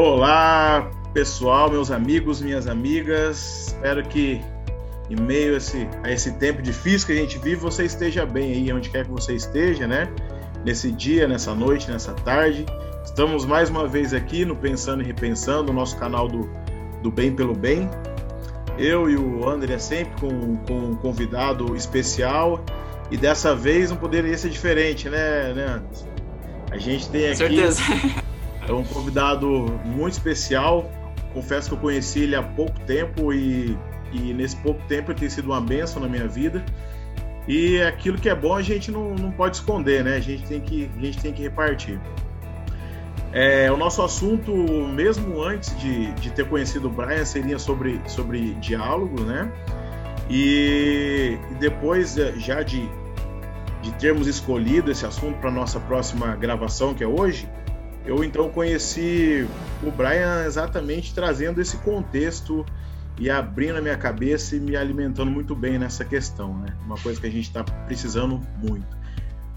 Olá, pessoal, meus amigos, minhas amigas. Espero que em meio a esse, a esse tempo difícil que a gente vive, você esteja bem aí, onde quer que você esteja, né? Nesse dia, nessa noite, nessa tarde. Estamos mais uma vez aqui no Pensando e Repensando, nosso canal do, do Bem pelo Bem. Eu e o André sempre com, com um convidado especial e dessa vez não poderia ser diferente, né, né A gente tem aqui certeza. É um convidado muito especial. Confesso que eu conheci ele há pouco tempo e, e nesse pouco tempo ele tem sido uma benção na minha vida. E aquilo que é bom a gente não, não pode esconder, né? A gente tem que, a gente tem que repartir. É, o nosso assunto, mesmo antes de, de ter conhecido o Brian, seria sobre, sobre diálogo, né? E, e depois já de, de termos escolhido esse assunto para nossa próxima gravação, que é hoje, eu então conheci o Brian exatamente trazendo esse contexto e abrindo a minha cabeça e me alimentando muito bem nessa questão, né? Uma coisa que a gente está precisando muito.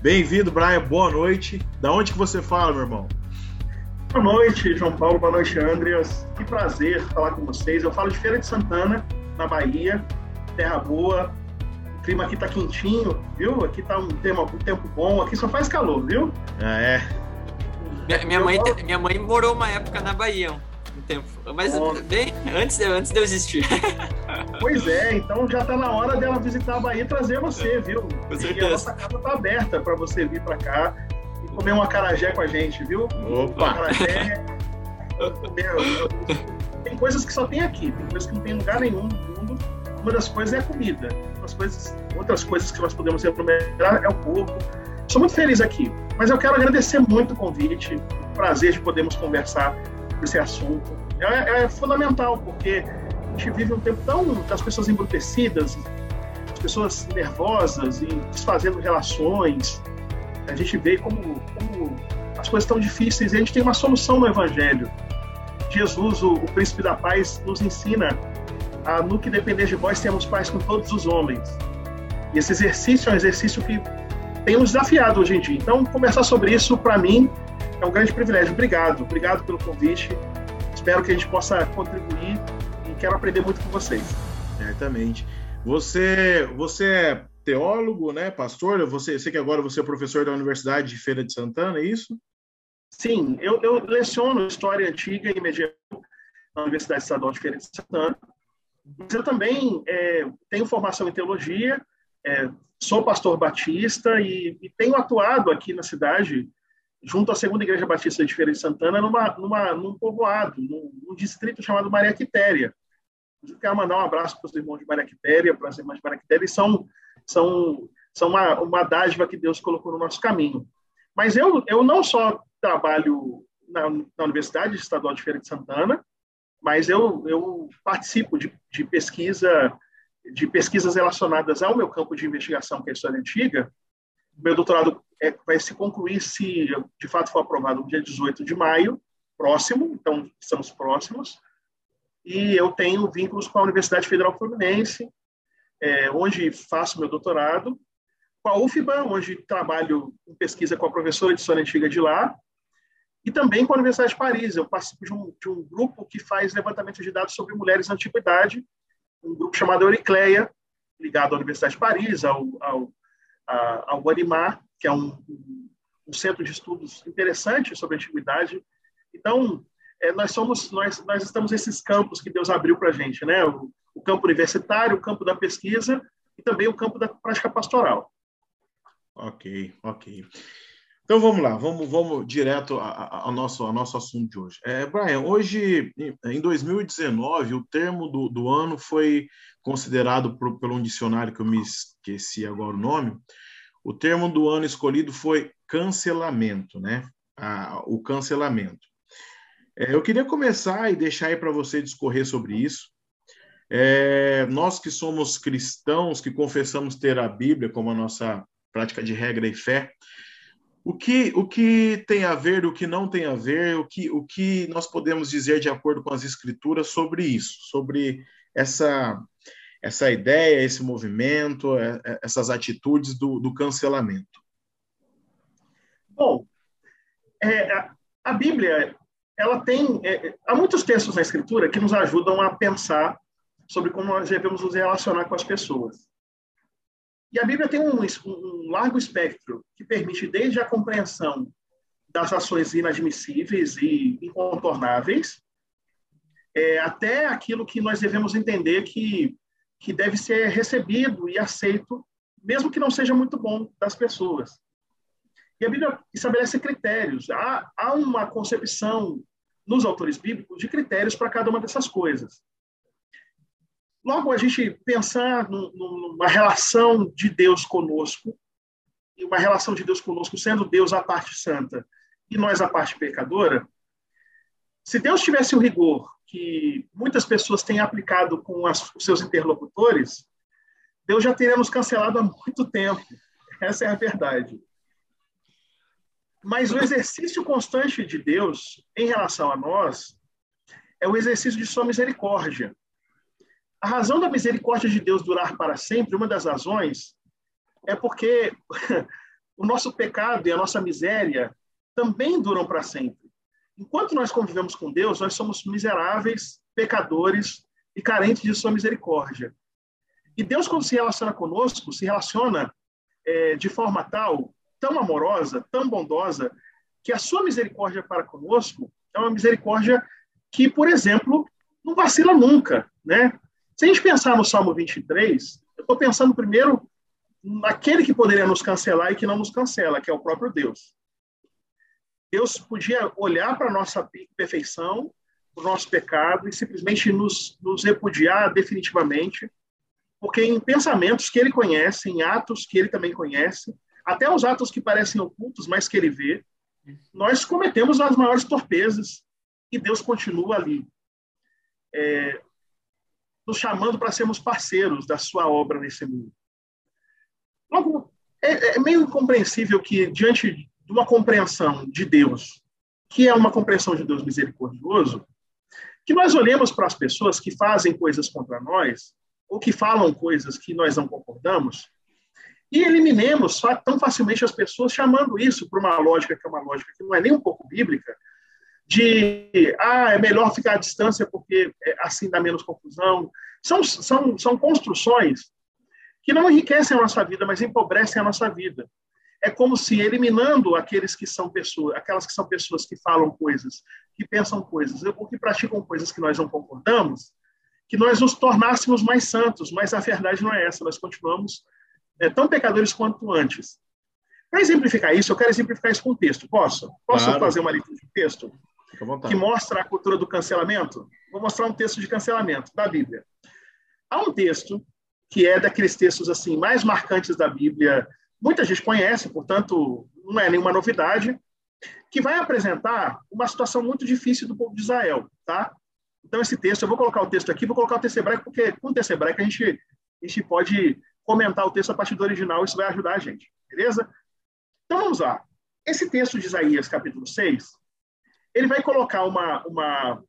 Bem-vindo, Brian. Boa noite. Da onde que você fala, meu irmão? Boa noite, João Paulo. Boa noite, Andreas. Que prazer falar com vocês. Eu falo de Feira de Santana, na Bahia. Terra boa. O clima aqui tá quentinho, viu? Aqui tá um tempo, um tempo bom. Aqui só faz calor, viu? Ah, é. Minha, minha, mãe, minha mãe morou uma época na Bahia, um tempo. Mas bem antes, antes de eu existir. Pois é, então já tá na hora dela visitar a Bahia e trazer você, viu? Com certeza. E a nossa casa tá aberta para você vir para cá e comer um acarajé com a gente, viu? Opa! Um acarajé. tem coisas que só tem aqui, tem coisas que não tem em lugar nenhum no mundo. Uma das coisas é a comida. Outras coisas, outras coisas que nós podemos melhor é o povo Estou muito feliz aqui, mas eu quero agradecer muito o convite, o prazer de podermos conversar esse assunto. É, é, fundamental, porque a gente vive um tempo tão das pessoas embrutecidas, as pessoas nervosas e desfazendo relações. A gente vê como, como as coisas estão difíceis e a gente tem uma solução no Evangelho. Jesus, o, o príncipe da paz, nos ensina a, no que depender de vós, temos paz com todos os homens. E esse exercício é um exercício que tem nos desafiado hoje em dia. Então, conversar sobre isso, para mim, é um grande privilégio. Obrigado, obrigado pelo convite. Espero que a gente possa contribuir e quero aprender muito com vocês. Certamente. Você, você é teólogo, né, pastor? Você, sei que agora você é professor da Universidade de Feira de Santana, é isso? Sim, eu, eu leciono História Antiga e Medieval na Universidade Estadual de Feira de Santana. Mas eu também é, tenho formação em teologia, é, sou pastor batista e, e, tenho atuado aqui na cidade, junto à Segunda Igreja Batista de Feira de Santana, numa, numa, num povoado, num, num distrito chamado Maria Quitéria. Eu quero mandar um abraço para os irmãos de Maria Quitéria, para as irmãs de Maria Quitéria, são, são, são uma, uma dádiva que Deus colocou no nosso caminho. Mas eu, eu não só trabalho na, na Universidade Estadual de Feira de Santana, mas eu, eu participo de, de pesquisa de pesquisas relacionadas ao meu campo de investigação, que é a história antiga. Meu doutorado é, vai se concluir, se de fato for aprovado, no dia 18 de maio, próximo, então estamos próximos. E eu tenho vínculos com a Universidade Federal Fluminense, é, onde faço meu doutorado, com a UFBA, onde trabalho em pesquisa com a professora de história antiga de lá, e também com a Universidade de Paris. Eu participo de um, de um grupo que faz levantamento de dados sobre mulheres na antiguidade, um grupo chamado Euricleia, ligado à Universidade de Paris, ao, ao, ao Guarimar, que é um, um, centro de estudos interessante sobre a antiguidade. Então, é, nós somos, nós, nós estamos nesses campos que Deus abriu para a gente, né? O, o campo universitário, o campo da pesquisa e também o campo da prática pastoral. Ok, ok. Então vamos lá, vamos, vamos direto ao nosso, ao nosso assunto de hoje. É, Brian, hoje, em 2019, o termo do, do ano foi considerado por, pelo um dicionário que eu me esqueci agora o nome. O termo do ano escolhido foi cancelamento, né? Ah, o cancelamento. É, eu queria começar e deixar aí para você discorrer sobre isso. É, nós que somos cristãos, que confessamos ter a Bíblia como a nossa prática de regra e fé, o que, o que tem a ver, o que não tem a ver, o que, o que nós podemos dizer de acordo com as escrituras sobre isso, sobre essa, essa ideia, esse movimento, é, é, essas atitudes do, do cancelamento? Bom, é, a Bíblia ela tem. É, há muitos textos na Escritura que nos ajudam a pensar sobre como nós devemos nos relacionar com as pessoas. E a Bíblia tem um, um largo espectro que permite desde a compreensão das ações inadmissíveis e incontornáveis, é, até aquilo que nós devemos entender que, que deve ser recebido e aceito, mesmo que não seja muito bom das pessoas. E a Bíblia estabelece critérios. Há, há uma concepção nos autores bíblicos de critérios para cada uma dessas coisas. Logo, a gente pensar numa relação de Deus conosco, e uma relação de Deus conosco sendo Deus a parte santa e nós a parte pecadora, se Deus tivesse o rigor que muitas pessoas têm aplicado com as, os seus interlocutores, Deus já teria nos cancelado há muito tempo. Essa é a verdade. Mas o exercício constante de Deus em relação a nós é o exercício de sua misericórdia. A razão da misericórdia de Deus durar para sempre, uma das razões, é porque o nosso pecado e a nossa miséria também duram para sempre. Enquanto nós convivemos com Deus, nós somos miseráveis, pecadores e carentes de sua misericórdia. E Deus, quando se relaciona conosco, se relaciona é, de forma tal, tão amorosa, tão bondosa, que a sua misericórdia para conosco é uma misericórdia que, por exemplo, não vacila nunca, né? Se a gente pensar no Salmo 23, eu estou pensando primeiro naquele que poderia nos cancelar e que não nos cancela, que é o próprio Deus. Deus podia olhar para a nossa perfeição, o nosso pecado e simplesmente nos, nos repudiar definitivamente, porque em pensamentos que ele conhece, em atos que ele também conhece, até os atos que parecem ocultos, mas que ele vê, nós cometemos as maiores torpezas e Deus continua ali. É, nos chamando para sermos parceiros da sua obra nesse mundo. Logo, é, é meio incompreensível que, diante de uma compreensão de Deus, que é uma compreensão de Deus misericordioso, que nós olhemos para as pessoas que fazem coisas contra nós, ou que falam coisas que nós não concordamos, e eliminemos tão facilmente as pessoas, chamando isso para uma lógica que é uma lógica que não é nem um pouco bíblica, de ah, é melhor ficar à distância porque é, assim dá menos confusão. São, são, são construções que não enriquecem a nossa vida, mas empobrecem a nossa vida. É como se eliminando aqueles que são pessoas, aquelas que são pessoas que falam coisas, que pensam coisas, ou que praticam coisas que nós não concordamos, que nós nos tornássemos mais santos, mas a verdade não é essa, nós continuamos é, tão pecadores quanto antes. Para exemplificar isso, eu quero exemplificar isso com um texto. Posso? Posso claro. fazer uma leitura de texto? Que mostra a cultura do cancelamento? Vou mostrar um texto de cancelamento da Bíblia. Há um texto que é daqueles textos assim mais marcantes da Bíblia, muita gente conhece, portanto, não é nenhuma novidade, que vai apresentar uma situação muito difícil do povo de Israel, tá? Então, esse texto, eu vou colocar o texto aqui, vou colocar o texto hebraico, porque com o texto hebraico a gente, a gente pode comentar o texto a partir do original, isso vai ajudar a gente, beleza? Então, vamos lá. Esse texto de Isaías, capítulo 6, ele vai colocar uma, uma,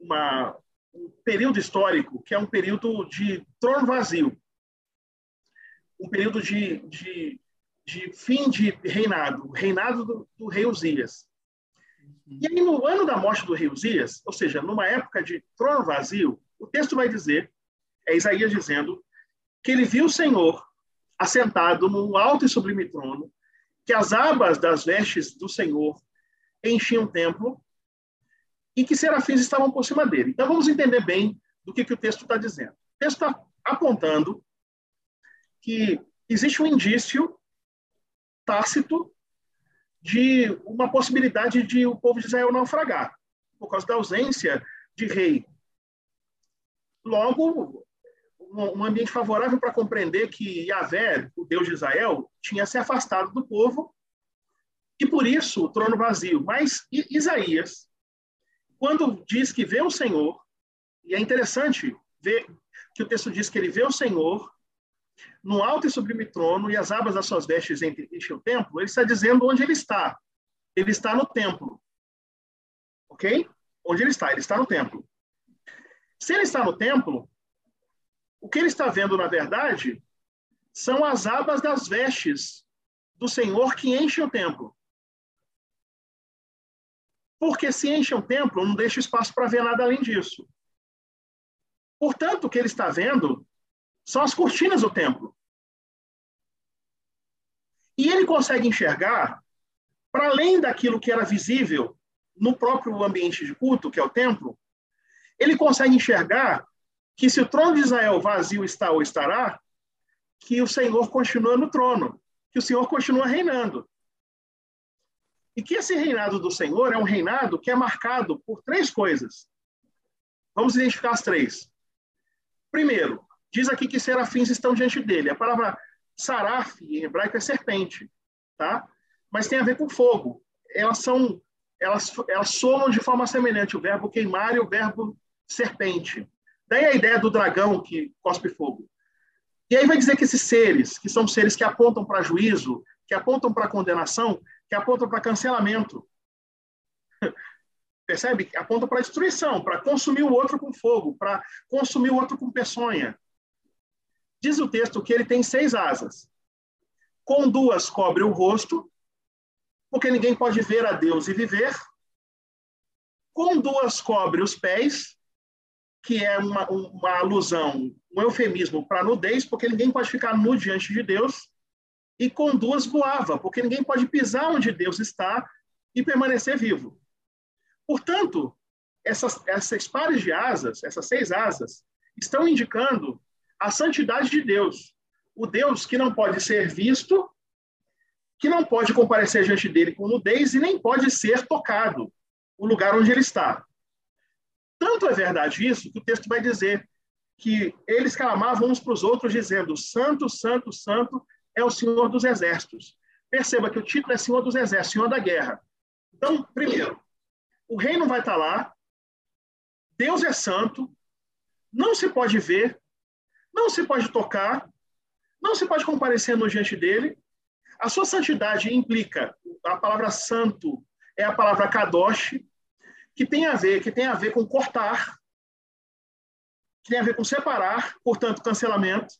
uma, um período histórico que é um período de trono vazio, um período de, de, de fim de reinado, reinado do, do rei Uzias. E aí, no ano da morte do rei Uzias, ou seja, numa época de trono vazio, o texto vai dizer, é Isaías dizendo, que ele viu o Senhor assentado num alto e sublime trono, que as abas das vestes do Senhor enchiam o templo e que serafins estavam por cima dele. Então vamos entender bem do que, que o texto está dizendo. O texto está apontando que existe um indício tácito de uma possibilidade de o povo de Israel naufragar, por causa da ausência de rei. Logo, um ambiente favorável para compreender que Yahvé, o Deus de Israel, tinha se afastado do povo e por isso o trono vazio. Mas Isaías, quando diz que vê o Senhor, e é interessante ver que o texto diz que ele vê o Senhor no alto e sublime trono e as abas das suas vestes enchem o templo, ele está dizendo onde ele está. Ele está no templo. Ok? Onde ele está? Ele está no templo. Se ele está no templo, o que ele está vendo, na verdade, são as abas das vestes do Senhor que enchem o templo. Porque se enche um templo, não deixa espaço para ver nada além disso. Portanto, o que ele está vendo são as cortinas do templo. E ele consegue enxergar, para além daquilo que era visível no próprio ambiente de culto, que é o templo, ele consegue enxergar que se o trono de Israel vazio está ou estará, que o Senhor continua no trono, que o Senhor continua reinando. E que esse reinado do Senhor é um reinado que é marcado por três coisas. Vamos identificar as três. Primeiro, diz aqui que serafins estão diante dele. A palavra saraf em hebraico é serpente, tá? Mas tem a ver com fogo. Elas são elas elas somam de forma semelhante o verbo queimar e o verbo serpente. Daí a ideia do dragão que cospe fogo. E aí vai dizer que esses seres, que são seres que apontam para juízo, que apontam para condenação, que apontam para cancelamento. Percebe? Apontam para destruição, para consumir o outro com fogo, para consumir o outro com peçonha. Diz o texto que ele tem seis asas. Com duas cobre o rosto, porque ninguém pode ver a Deus e viver. Com duas cobre os pés, que é uma, uma alusão, um eufemismo para nudez, porque ninguém pode ficar nu diante de Deus e com duas voava, porque ninguém pode pisar onde Deus está e permanecer vivo. Portanto, essas, essas pares de asas, essas seis asas, estão indicando a santidade de Deus. O Deus que não pode ser visto, que não pode comparecer diante dele com nudez e nem pode ser tocado, o lugar onde ele está. Tanto é verdade isso que o texto vai dizer que eles clamavam uns para os outros, dizendo: Santo, Santo, Santo é o Senhor dos Exércitos. Perceba que o título é Senhor dos Exércitos, Senhor da Guerra. Então, primeiro, o reino vai estar lá, Deus é santo, não se pode ver, não se pode tocar, não se pode comparecer no diante dele. A sua santidade implica, a palavra santo é a palavra kadosh, que tem a ver, que tem a ver com cortar, que tem a ver com separar, portanto, cancelamento.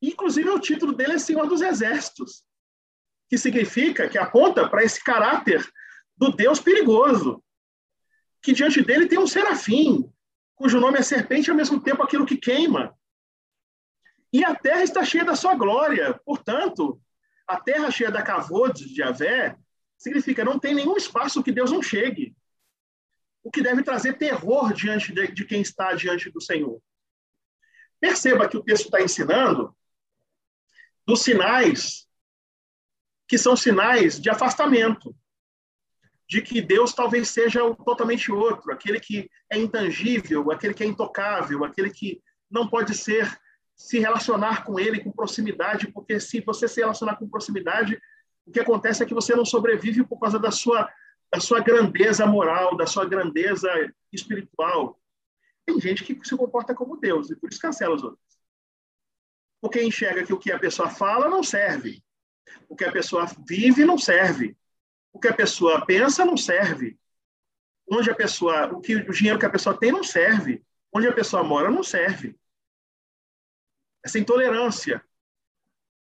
Inclusive, o título dele é Senhor dos Exércitos, que significa, que aponta para esse caráter do Deus perigoso, que diante dele tem um serafim, cujo nome é serpente ao mesmo tempo aquilo que queima. E a terra está cheia da sua glória. Portanto, a terra cheia da cavode de Javé significa não tem nenhum espaço que Deus não chegue. O que deve trazer terror diante de, de quem está diante do Senhor. Perceba que o texto está ensinando dos sinais que são sinais de afastamento, de que Deus talvez seja totalmente outro, aquele que é intangível, aquele que é intocável, aquele que não pode ser se relacionar com ele com proximidade, porque se você se relacionar com proximidade, o que acontece é que você não sobrevive por causa da sua da sua grandeza moral, da sua grandeza espiritual. Tem gente que se comporta como Deus e por isso cancela os outros. Porque enxerga que o que a pessoa fala não serve. O que a pessoa vive não serve. O que a pessoa pensa não serve. Onde a pessoa, o que o dinheiro que a pessoa tem não serve. Onde a pessoa mora não serve. Essa intolerância.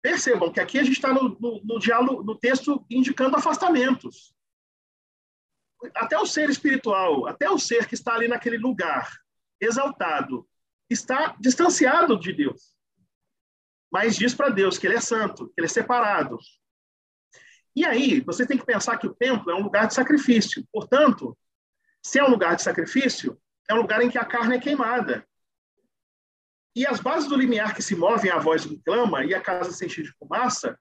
Percebam que aqui a gente está no, no, no diálogo, no texto indicando afastamentos. Até o ser espiritual, até o ser que está ali naquele lugar, exaltado, está distanciado de Deus mas diz para Deus que ele é santo, que ele é separado. E aí, você tem que pensar que o templo é um lugar de sacrifício. Portanto, se é um lugar de sacrifício, é um lugar em que a carne é queimada. E as bases do limiar que se movem à voz do clama e a casa se enche de fumaça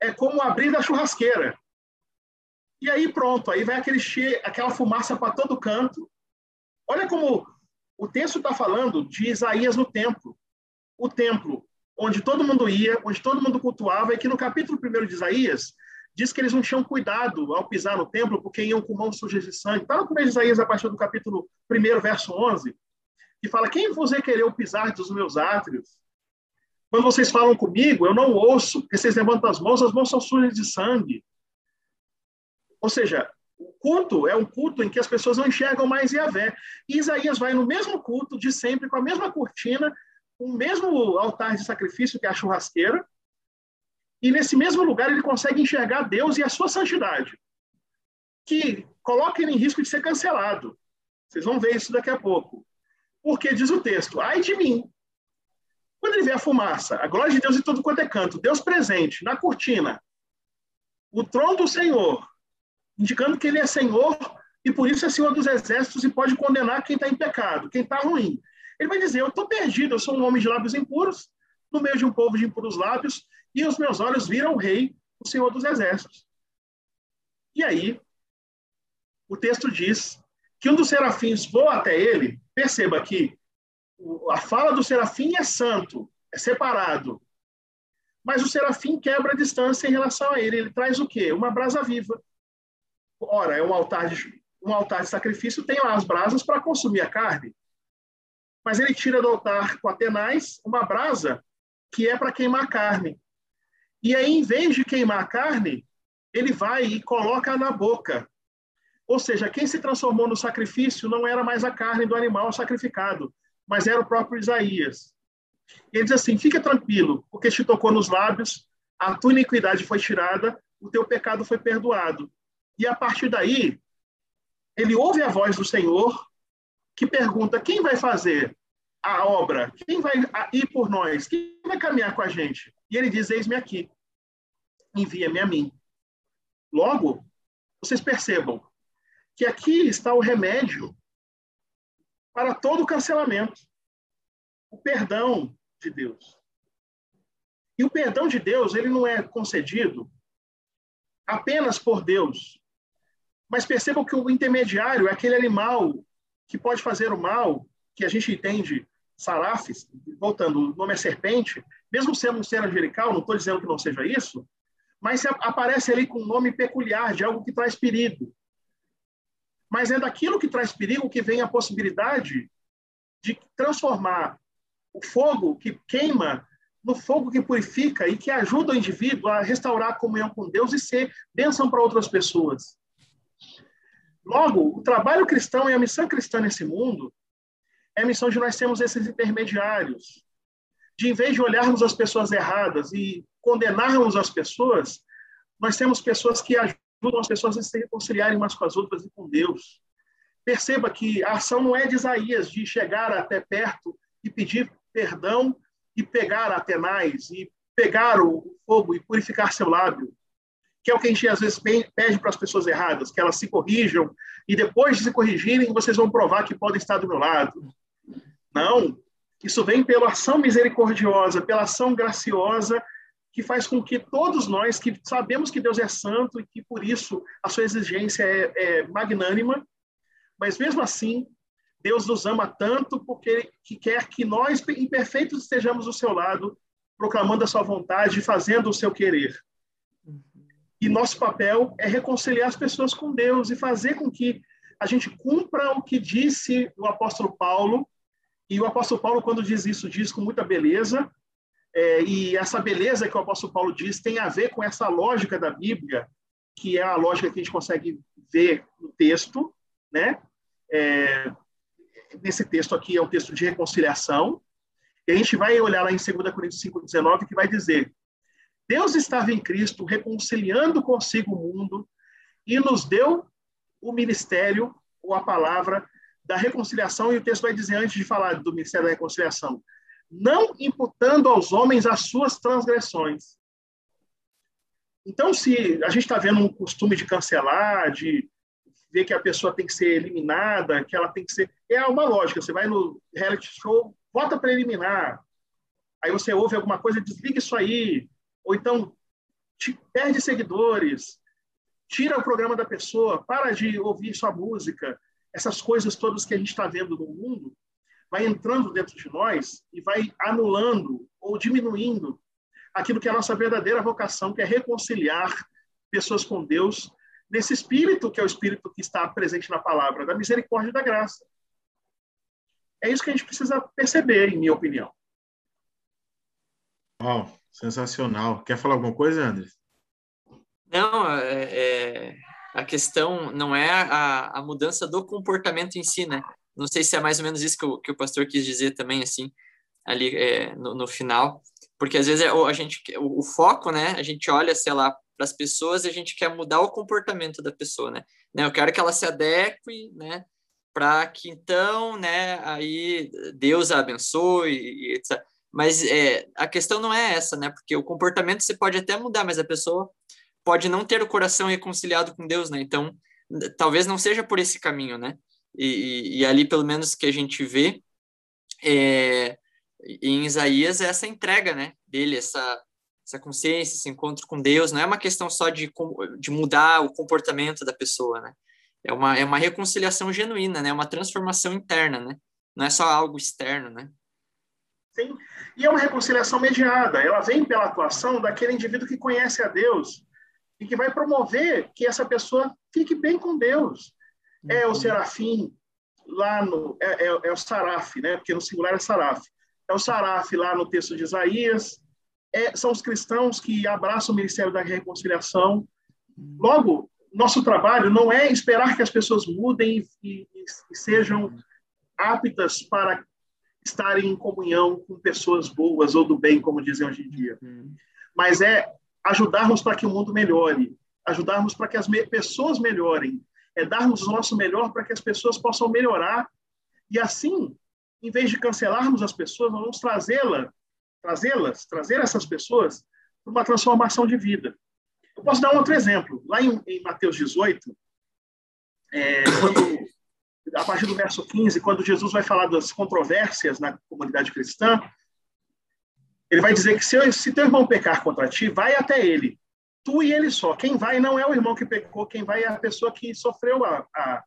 é como abrir da churrasqueira. E aí pronto, aí vai aquele che... aquela fumaça para todo canto. Olha como o texto está falando de Isaías no templo. O templo onde todo mundo ia, onde todo mundo cultuava, e que no capítulo 1 de Isaías diz que eles não tinham cuidado ao pisar no templo, porque iam com mãos sujas de sangue. Está no primeiro de Isaías, a partir do capítulo 1, verso 11, que fala: Quem vos requereu pisar dos meus átrios? Quando vocês falam comigo, eu não ouço, porque vocês levantam as mãos, as mãos são sujas de sangue. Ou seja, o culto é um culto em que as pessoas não enxergam mais Yahvé. E Isaías vai no mesmo culto de sempre, com a mesma cortina, o mesmo altar de sacrifício que é a churrasqueira, e nesse mesmo lugar ele consegue enxergar Deus e a sua santidade. que coloca ele em risco de ser cancelado. Vocês vão ver isso daqui a pouco. Porque diz o texto: ai de mim. Quando ele vê a fumaça, a glória de Deus em todo quanto é canto, Deus presente, na cortina, o trono do Senhor, indicando que ele é Senhor e por isso é Senhor dos exércitos e pode condenar quem está em pecado, quem está ruim. Ele vai dizer: Eu estou perdido, eu sou um homem de lábios impuros, no meio de um povo de impuros lábios, e os meus olhos viram o Rei, o Senhor dos exércitos. E aí, o texto diz que um dos serafins voa até ele, perceba que a fala do serafim é santo, é separado. Mas o serafim quebra a distância em relação a ele. Ele traz o quê? Uma brasa viva. Ora, é um altar de, um altar de sacrifício, tem as brasas para consumir a carne. Mas ele tira do altar com Atenais uma brasa que é para queimar carne. E aí, em vez de queimar a carne, ele vai e coloca na boca. Ou seja, quem se transformou no sacrifício não era mais a carne do animal sacrificado, mas era o próprio Isaías. Ele diz assim: fica tranquilo, porque te tocou nos lábios, a tua iniquidade foi tirada, o teu pecado foi perdoado. E a partir daí, ele ouve a voz do Senhor, que pergunta: quem vai fazer a obra? Quem vai ir por nós? Quem vai caminhar com a gente? E ele diz: Eis-me aqui, envia-me a mim. Logo, vocês percebam que aqui está o remédio para todo cancelamento o perdão de Deus. E o perdão de Deus, ele não é concedido apenas por Deus. Mas percebam que o intermediário é aquele animal que pode fazer o mal, que a gente entende sarafes, voltando, o nome é serpente, mesmo sendo um ser angelical, não estou dizendo que não seja isso, mas aparece ali com um nome peculiar de algo que traz perigo. Mas é daquilo que traz perigo que vem a possibilidade de transformar o fogo que queima no fogo que purifica e que ajuda o indivíduo a restaurar a comunhão com Deus e ser bênção para outras pessoas. Logo, o trabalho cristão e a missão cristã nesse mundo é a missão de nós sermos esses intermediários, de em vez de olharmos as pessoas erradas e condenarmos as pessoas, nós temos pessoas que ajudam as pessoas a se reconciliarem umas com as outras e com Deus. Perceba que a ação não é de Isaías de chegar até perto e pedir perdão e pegar Atenais e pegar o fogo e purificar seu lábio, que é o que a gente às vezes pede para as pessoas erradas, que elas se corrijam e depois de se corrigirem, vocês vão provar que podem estar do meu lado. Não, isso vem pela ação misericordiosa, pela ação graciosa que faz com que todos nós que sabemos que Deus é santo e que por isso a sua exigência é, é magnânima, mas mesmo assim Deus nos ama tanto porque que quer que nós imperfeitos estejamos do seu lado, proclamando a sua vontade e fazendo o seu querer. E nosso papel é reconciliar as pessoas com Deus e fazer com que a gente cumpra o que disse o apóstolo Paulo. E o apóstolo Paulo, quando diz isso, diz com muita beleza. É, e essa beleza que o apóstolo Paulo diz tem a ver com essa lógica da Bíblia, que é a lógica que a gente consegue ver no texto, né? É, nesse texto aqui é um texto de reconciliação. E a gente vai olhar lá em 2 Coríntios 5,19, que vai dizer: Deus estava em Cristo reconciliando consigo o mundo e nos deu o ministério ou a palavra da reconciliação. E o texto vai dizer, antes de falar do ministério da reconciliação, não imputando aos homens as suas transgressões. Então, se a gente está vendo um costume de cancelar, de ver que a pessoa tem que ser eliminada, que ela tem que ser. É uma lógica. Você vai no reality show, vota para eliminar. Aí você ouve alguma coisa, desliga isso aí. Ou então, te, perde seguidores, tira o programa da pessoa, para de ouvir sua música. Essas coisas todas que a gente está vendo no mundo, vai entrando dentro de nós e vai anulando ou diminuindo aquilo que é a nossa verdadeira vocação, que é reconciliar pessoas com Deus nesse espírito que é o espírito que está presente na palavra, da misericórdia e da graça. É isso que a gente precisa perceber, em minha opinião. Uau, sensacional. Quer falar alguma coisa, André? Não, é, é, a questão não é a, a mudança do comportamento em si, né? Não sei se é mais ou menos isso que o, que o pastor quis dizer também, assim, ali é, no, no, final, porque às vezes é, a gente, o, o, foco, né? A gente olha, sei lá, as pessoas e a gente quer mudar o comportamento da pessoa, né? né? Eu quero que ela se adeque, né? Para que então, né? Aí Deus a abençoe e etc. Mas é, a questão não é essa, né? Porque o comportamento você pode até mudar, mas a pessoa pode não ter o coração reconciliado com Deus, né? Então, talvez não seja por esse caminho, né? E, e, e ali, pelo menos, que a gente vê é, em Isaías, é essa entrega, né? Dele, essa, essa consciência, esse encontro com Deus, não é uma questão só de, de mudar o comportamento da pessoa, né? É uma, é uma reconciliação genuína, né? Uma transformação interna, né? Não é só algo externo, né? Sim, e é uma reconciliação mediada. Ela vem pela atuação daquele indivíduo que conhece a Deus e que vai promover que essa pessoa fique bem com Deus. É o serafim lá no é, é, é o saraf, né? Porque no singular é saraf. É o saraf lá no texto de Isaías. É, são os cristãos que abraçam o ministério da reconciliação. Logo, nosso trabalho não é esperar que as pessoas mudem e, e, e sejam aptas para estarem em comunhão com pessoas boas ou do bem, como dizem hoje em dia. Uhum. Mas é ajudarmos para que o mundo melhore, ajudarmos para que as me pessoas melhorem, é darmos o nosso melhor para que as pessoas possam melhorar. E assim, em vez de cancelarmos as pessoas, nós vamos trazê-las, trazê-las, trazer essas pessoas para uma transformação de vida. Eu posso dar um outro exemplo. Lá em, em Mateus 18, é, quando, a partir do verso 15, quando Jesus vai falar das controvérsias na comunidade cristã, ele vai dizer que se, se teu irmão pecar contra ti, vai até ele. Tu e ele só. Quem vai não é o irmão que pecou, quem vai é a pessoa que sofreu a, a,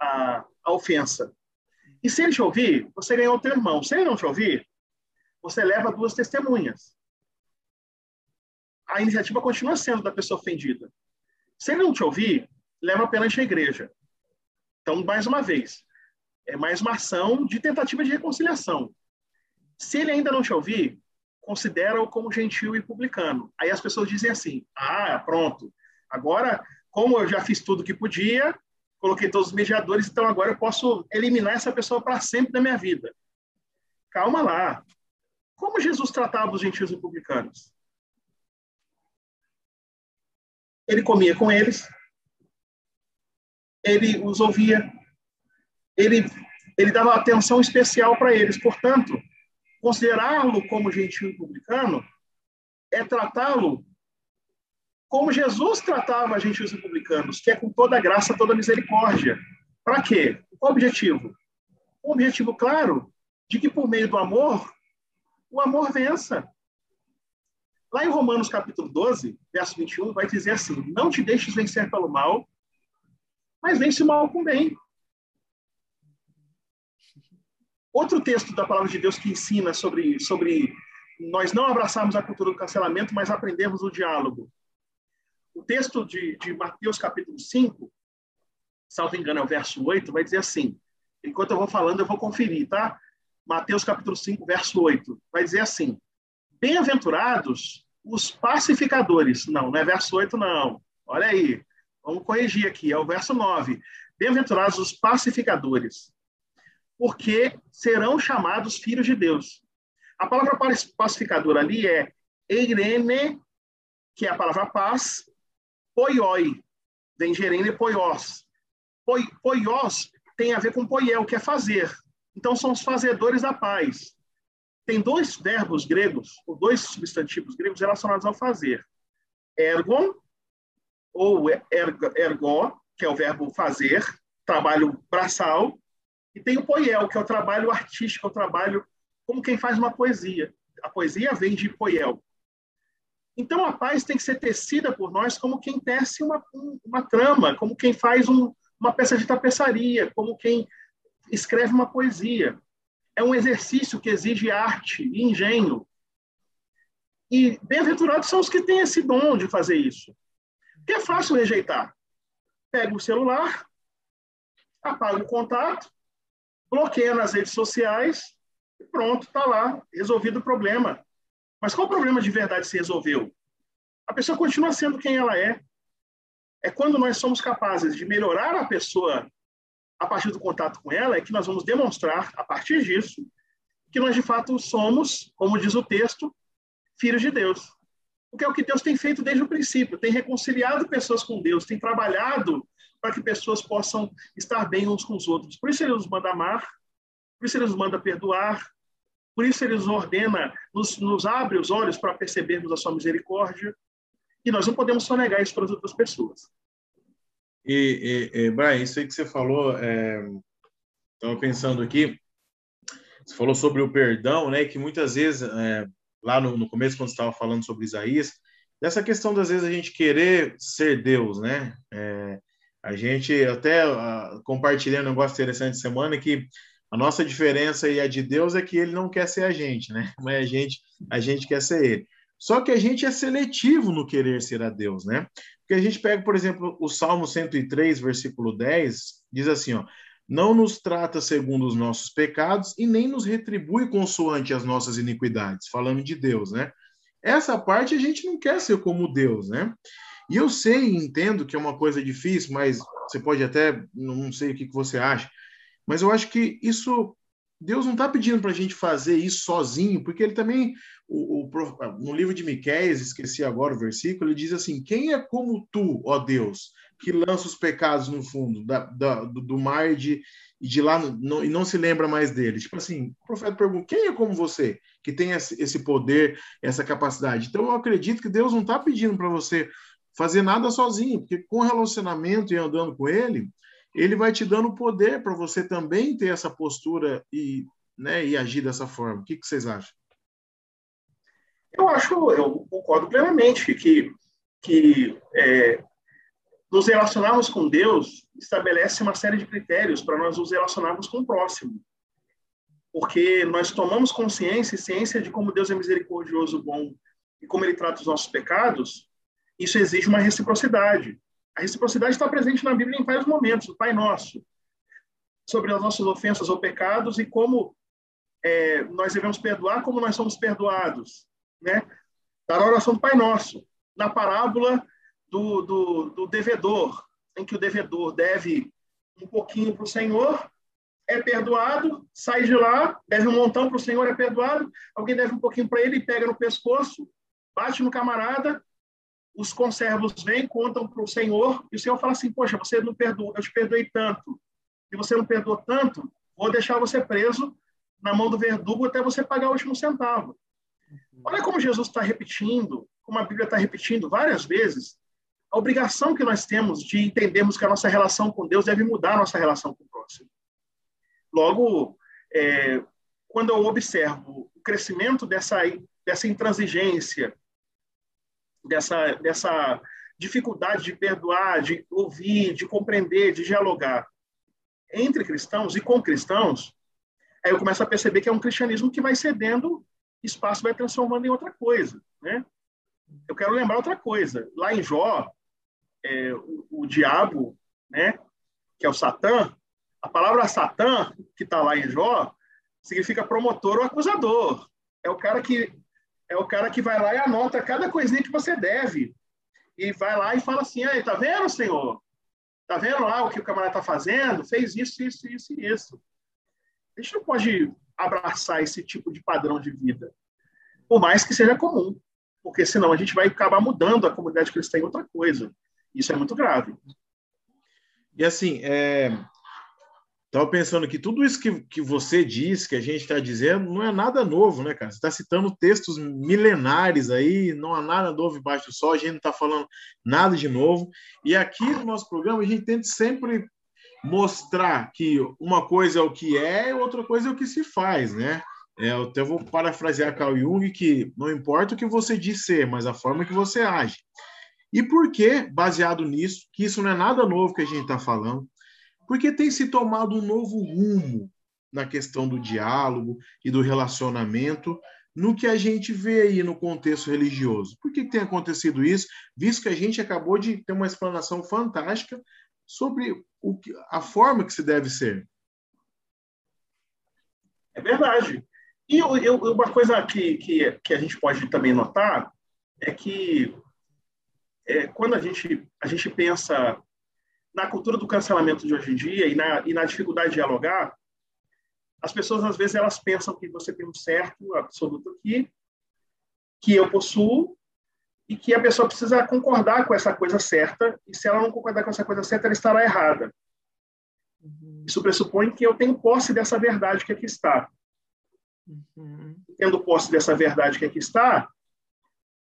a, a ofensa. E se ele te ouvir, você ganhou o teu irmão. Se ele não te ouvir, você leva duas testemunhas. A iniciativa continua sendo da pessoa ofendida. Se ele não te ouvir, leva perante a igreja. Então, mais uma vez, é mais uma ação de tentativa de reconciliação. Se ele ainda não te ouvir, considera-o como gentil e publicano. Aí as pessoas dizem assim: ah, pronto, agora, como eu já fiz tudo que podia, coloquei todos os mediadores, então agora eu posso eliminar essa pessoa para sempre da minha vida. Calma lá. Como Jesus tratava os gentios e publicanos? Ele comia com eles, ele os ouvia, ele, ele dava atenção especial para eles. Portanto, Considerá-lo como gentil e publicano é tratá-lo como Jesus tratava gentios e publicanos, que é com toda graça, toda misericórdia. Para quê? Qual o objetivo? Um objetivo claro de que por meio do amor, o amor vença. Lá em Romanos capítulo 12, verso 21, vai dizer assim: Não te deixes vencer pelo mal, mas vence o mal com bem. Outro texto da palavra de Deus que ensina sobre, sobre nós não abraçarmos a cultura do cancelamento, mas aprendemos o diálogo. O texto de, de Mateus, capítulo 5, salvo engano, é o verso 8, vai dizer assim. Enquanto eu vou falando, eu vou conferir, tá? Mateus, capítulo 5, verso 8, vai dizer assim: Bem-aventurados os pacificadores. Não, não é verso 8, não. Olha aí, vamos corrigir aqui, é o verso 9. Bem-aventurados os pacificadores, porque serão chamados filhos de Deus. A palavra pacificadora ali é eirene, que é a palavra paz, poioi, vem gerene poios. Poi, poios tem a ver com poiel, que é fazer. Então, são os fazedores da paz. Tem dois verbos gregos, ou dois substantivos gregos relacionados ao fazer. Ergon, ou ergo, ergo, que é o verbo fazer, trabalho braçal, e tem o poiel, que é o trabalho artístico, é o trabalho como quem faz uma poesia. A poesia vem de poiel. Então, a paz tem que ser tecida por nós como quem tece uma, uma trama, como quem faz um, uma peça de tapeçaria, como quem escreve uma poesia. É um exercício que exige arte e engenho. E bem-aventurados são os que têm esse dom de fazer isso. Porque é fácil rejeitar. Pega o celular, apaga o contato, bloqueia nas redes sociais e pronto, está lá, resolvido o problema. Mas qual o problema de verdade se resolveu? A pessoa continua sendo quem ela é. É quando nós somos capazes de melhorar a pessoa a partir do contato com ela, é que nós vamos demonstrar, a partir disso, que nós de fato somos, como diz o texto, filhos de Deus. porque é o que Deus tem feito desde o princípio, tem reconciliado pessoas com Deus, tem trabalhado para que pessoas possam estar bem uns com os outros. Por isso ele nos manda amar, por isso ele nos manda perdoar, por isso ele nos ordena, nos, nos abre os olhos para percebermos a sua misericórdia, e nós não podemos só negar isso para as outras pessoas. E, e, e Brian, isso aí que você falou, estava é, pensando aqui, você falou sobre o perdão, né? Que muitas vezes é, lá no, no começo, quando você estava falando sobre Isaías, dessa questão das vezes a gente querer ser Deus, né? É, a gente até uh, compartilhei um negócio interessante semana que a nossa diferença e a de Deus é que ele não quer ser a gente, né? Mas a gente, a gente quer ser ele. Só que a gente é seletivo no querer ser a Deus, né? Porque a gente pega, por exemplo, o Salmo 103, versículo 10, diz assim, ó: não nos trata segundo os nossos pecados e nem nos retribui consoante as nossas iniquidades, falando de Deus, né? Essa parte a gente não quer ser como Deus, né? E eu sei entendo que é uma coisa difícil, mas você pode até, não sei o que você acha, mas eu acho que isso, Deus não está pedindo para a gente fazer isso sozinho, porque ele também, o, o, no livro de Miquéias, esqueci agora o versículo, ele diz assim: Quem é como tu, ó Deus, que lança os pecados no fundo da, da, do, do, mar e de, de lá e não se lembra mais dele. Tipo assim, o profeta pergunta: quem é como você que tem esse poder, essa capacidade? Então eu acredito que Deus não está pedindo para você fazer nada sozinho, porque com relacionamento e andando com Ele, Ele vai te dando poder para você também ter essa postura e, né, e agir dessa forma. O que, que vocês acham? Eu acho, eu concordo plenamente que que é, nos relacionarmos com Deus estabelece uma série de critérios para nós nos relacionarmos com o próximo. Porque nós tomamos consciência e ciência de como Deus é misericordioso, bom e como ele trata os nossos pecados, isso exige uma reciprocidade. A reciprocidade está presente na Bíblia em vários momentos, o Pai Nosso, sobre as nossas ofensas ou pecados e como é, nós devemos perdoar, como nós somos perdoados, né? Da oração do Pai Nosso, na parábola do, do, do devedor, em que o devedor deve um pouquinho para o Senhor, é perdoado, sai de lá, deve um montão para o Senhor, é perdoado, alguém deve um pouquinho para ele, pega no pescoço, bate no camarada, os conservos vêm, contam para o Senhor, e o Senhor fala assim, poxa, você não perdoou, eu te perdoei tanto, e você não perdoou tanto, vou deixar você preso na mão do verdugo até você pagar o último centavo. Olha como Jesus está repetindo, como a Bíblia está repetindo várias vezes, a obrigação que nós temos de entendermos que a nossa relação com Deus deve mudar a nossa relação com o próximo. Logo, é, quando eu observo o crescimento dessa, dessa intransigência, dessa, dessa dificuldade de perdoar, de ouvir, de compreender, de dialogar entre cristãos e com cristãos, aí eu começo a perceber que é um cristianismo que vai cedendo espaço, vai transformando em outra coisa, né? Eu quero lembrar outra coisa. Lá em Jó, é, o, o, diabo, né, que é o Satã, a palavra Satã, que está lá em Jó, significa promotor ou acusador. É o cara que é o cara que vai lá e anota cada coisinha que você deve. E vai lá e fala assim: aí, tá vendo, senhor? Tá vendo lá o que o camarada está fazendo? Fez isso, isso, isso e isso. A gente não pode abraçar esse tipo de padrão de vida, por mais que seja comum, porque senão a gente vai acabar mudando a comunidade cristã em outra coisa. Isso é muito grave. E assim, é... estava pensando que tudo isso que, que você diz, que a gente está dizendo, não é nada novo, né, cara? Você está citando textos milenares aí, não há nada novo embaixo do sol, a gente não está falando nada de novo. E aqui no nosso programa a gente tenta sempre mostrar que uma coisa é o que é, outra coisa é o que se faz, né? É, eu até vou parafrasear Carl Jung que não importa o que você diz ser, mas a forma que você age. E por que, baseado nisso, que isso não é nada novo que a gente está falando, porque tem se tomado um novo rumo na questão do diálogo e do relacionamento no que a gente vê aí no contexto religioso. Por que tem acontecido isso? Visto que a gente acabou de ter uma explanação fantástica sobre o que, a forma que se deve ser. É verdade. E eu, eu, uma coisa que, que, que a gente pode também notar é que é, quando a gente, a gente pensa na cultura do cancelamento de hoje em dia e na, e na dificuldade de dialogar, as pessoas, às vezes, elas pensam que você tem um certo absoluto aqui, que eu possuo, e que a pessoa precisa concordar com essa coisa certa, e se ela não concordar com essa coisa certa, ela estará errada. Uhum. Isso pressupõe que eu tenho posse dessa verdade que aqui está. Uhum. Tendo posse dessa verdade que aqui está,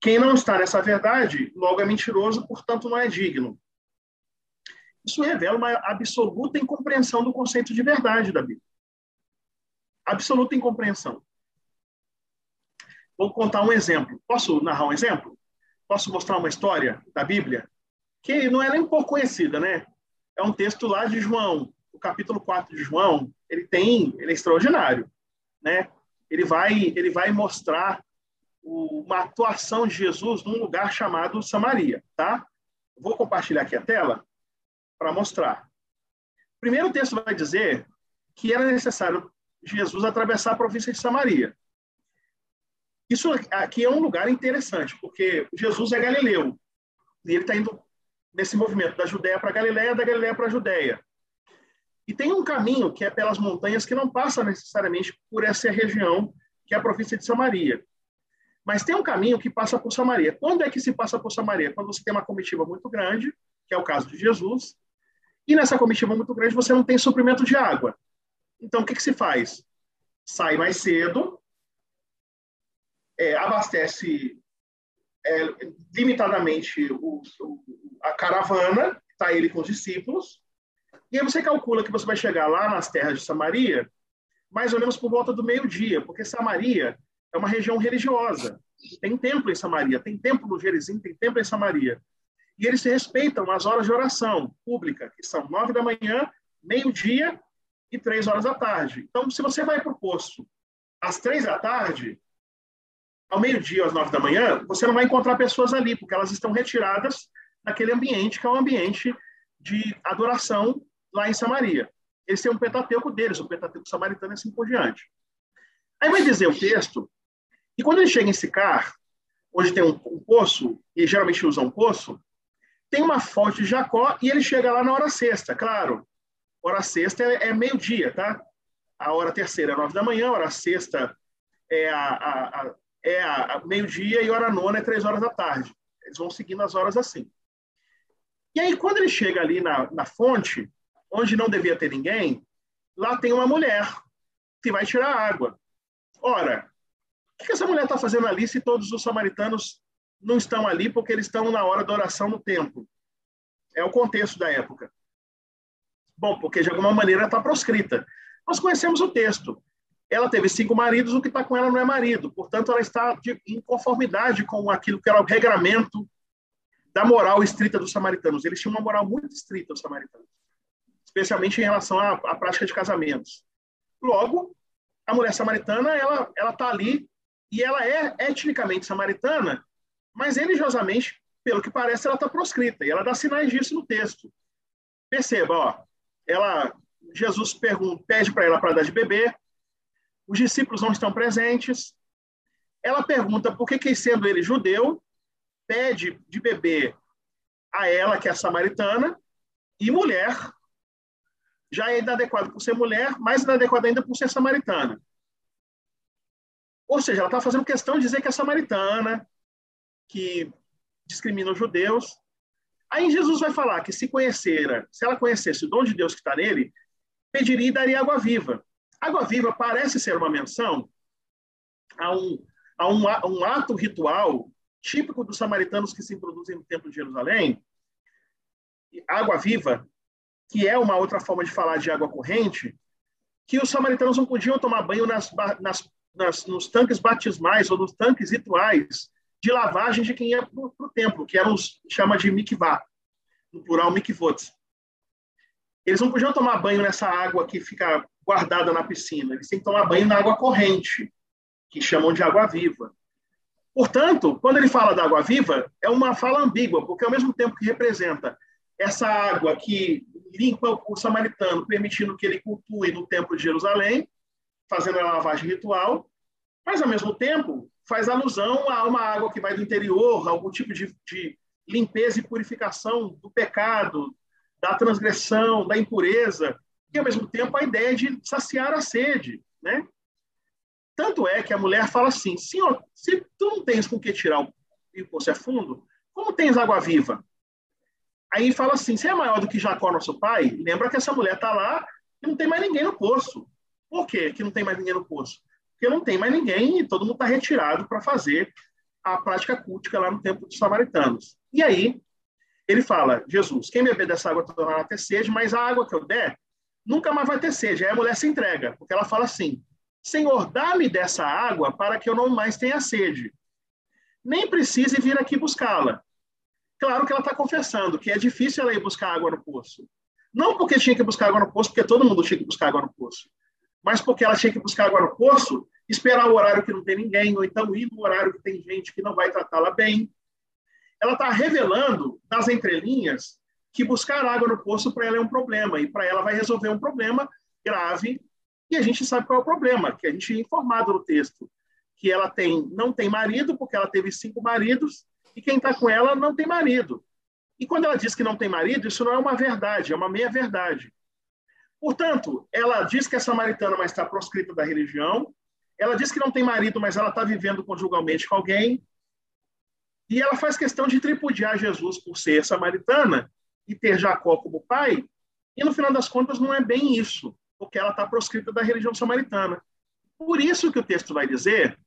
quem não está nessa verdade, logo é mentiroso, portanto não é digno. Isso revela uma absoluta incompreensão do conceito de verdade da Bíblia. Absoluta incompreensão. Vou contar um exemplo. Posso narrar um exemplo? Posso mostrar uma história da Bíblia? Que não é nem um pouco conhecida, né? É um texto lá de João, o capítulo 4 de João. Ele tem, ele é extraordinário, né? Ele vai, ele vai mostrar uma atuação de Jesus num lugar chamado Samaria, tá? Vou compartilhar aqui a tela para mostrar. Primeiro o texto vai dizer que era necessário Jesus atravessar a província de Samaria. Isso aqui é um lugar interessante, porque Jesus é galileu. E ele está indo nesse movimento da Judéia para Galiléia, da Galiléia para a Judéia. E tem um caminho que é pelas montanhas que não passa necessariamente por essa região, que é a província de Samaria. Mas tem um caminho que passa por Samaria. Quando é que se passa por Samaria? Quando você tem uma comitiva muito grande, que é o caso de Jesus, e nessa comitiva muito grande você não tem suprimento de água. Então, o que, que se faz? Sai mais cedo, é, abastece é, limitadamente o, o, a caravana, está ele com os discípulos, e aí você calcula que você vai chegar lá nas terras de Samaria mais ou menos por volta do meio-dia, porque Samaria é uma região religiosa. Tem templo em Samaria, tem templo no Gerizim, tem templo em Samaria. E eles respeitam as horas de oração pública, que são nove da manhã, meio-dia e três horas da tarde. Então, se você vai para o posto às três da tarde, ao meio-dia, às nove da manhã, você não vai encontrar pessoas ali, porque elas estão retiradas daquele ambiente que é um ambiente de adoração lá em Samaria. Esse é um Pentateuco deles, o Pentateuco samaritano e assim por diante. Aí vai dizer o texto, e quando ele chega em Sicar, onde tem um, um poço, e geralmente usa um poço, tem uma fonte de Jacó e ele chega lá na hora sexta, claro. Hora sexta é, é meio-dia, tá? A hora terceira é nove da manhã, hora sexta é a, a, a é a meio-dia e hora nona é três horas da tarde. Eles vão seguindo as horas assim. E aí, quando ele chega ali na, na fonte, onde não devia ter ninguém, lá tem uma mulher que vai tirar água. Ora, o que essa mulher está fazendo ali se todos os samaritanos não estão ali porque eles estão na hora da oração no templo? É o contexto da época. Bom, porque de alguma maneira está proscrita. Nós conhecemos o texto ela teve cinco maridos, o que está com ela não é marido. Portanto, ela está de, em conformidade com aquilo que era o regramento da moral estrita dos samaritanos. Eles tinham uma moral muito estrita, os samaritanos, especialmente em relação à, à prática de casamentos. Logo, a mulher samaritana, ela ela está ali e ela é etnicamente samaritana, mas religiosamente, pelo que parece, ela está proscrita e ela dá sinais disso no texto. Perceba, ó, ela Jesus pergunta, pede para ela para dar de beber, os discípulos não estão presentes. Ela pergunta por que, que sendo ele judeu, pede de beber a ela, que é samaritana, e mulher, já é inadequado por ser mulher, mais inadequado ainda por ser samaritana. Ou seja, ela está fazendo questão de dizer que é samaritana, que discrimina os judeus. Aí Jesus vai falar que se conhecera, se ela conhecesse o dom de Deus que está nele, pediria e daria água viva. Água viva parece ser uma menção a um, a um, a um ato ritual típico dos samaritanos que se introduzem no Templo de Jerusalém. Água viva, que é uma outra forma de falar de água corrente, que os samaritanos não podiam tomar banho nas, nas, nas, nos tanques batismais ou nos tanques rituais de lavagem de quem ia para o templo, que eram os chama de mikvah, no plural mikvot. Eles não podiam tomar banho nessa água que fica guardada na piscina. Eles têm que tomar banho na água corrente, que chamam de água viva. Portanto, quando ele fala da água viva, é uma fala ambígua, porque ao mesmo tempo que representa essa água que limpa o samaritano, permitindo que ele cultue no templo de Jerusalém, fazendo a lavagem ritual, mas ao mesmo tempo faz alusão a uma água que vai do interior, algum tipo de, de limpeza e purificação do pecado, da transgressão, da impureza, e, ao mesmo tempo, a ideia de saciar a sede, né? Tanto é que a mulher fala assim, senhor, se tu não tens com que tirar e o poço é fundo, como tens água viva? Aí fala assim: você é maior do que Jacó, nosso pai? Lembra que essa mulher está lá e não tem mais ninguém no poço. Por quê que não tem mais ninguém no poço? Porque não tem mais ninguém e todo mundo está retirado para fazer a prática cultica lá no templo dos samaritanos. E aí, ele fala: Jesus, quem beber dessa água tornará ter sede, mas a água que eu der nunca mais vai ter sede. Aí a mulher se entrega, porque ela fala assim: Senhor, dá-me dessa água para que eu não mais tenha sede. Nem precise vir aqui buscá-la. Claro que ela está confessando que é difícil ela ir buscar água no poço. Não porque tinha que buscar água no poço, porque todo mundo tinha que buscar água no poço, mas porque ela tinha que buscar água no poço, esperar o horário que não tem ninguém, ou então ir no horário que tem gente que não vai tratá-la bem. Ela está revelando, nas entrelinhas, que buscar água no poço para ela é um problema, e para ela vai resolver um problema grave, e a gente sabe qual é o problema, que a gente é informado no texto, que ela tem, não tem marido, porque ela teve cinco maridos, e quem está com ela não tem marido. E quando ela diz que não tem marido, isso não é uma verdade, é uma meia-verdade. Portanto, ela diz que é samaritana, mas está proscrita da religião. Ela diz que não tem marido, mas ela está vivendo conjugalmente com alguém. E ela faz questão de tripudiar Jesus por ser samaritana e ter Jacó como pai. E no final das contas, não é bem isso, porque ela está proscrita da religião samaritana. Por isso que o texto vai dizer,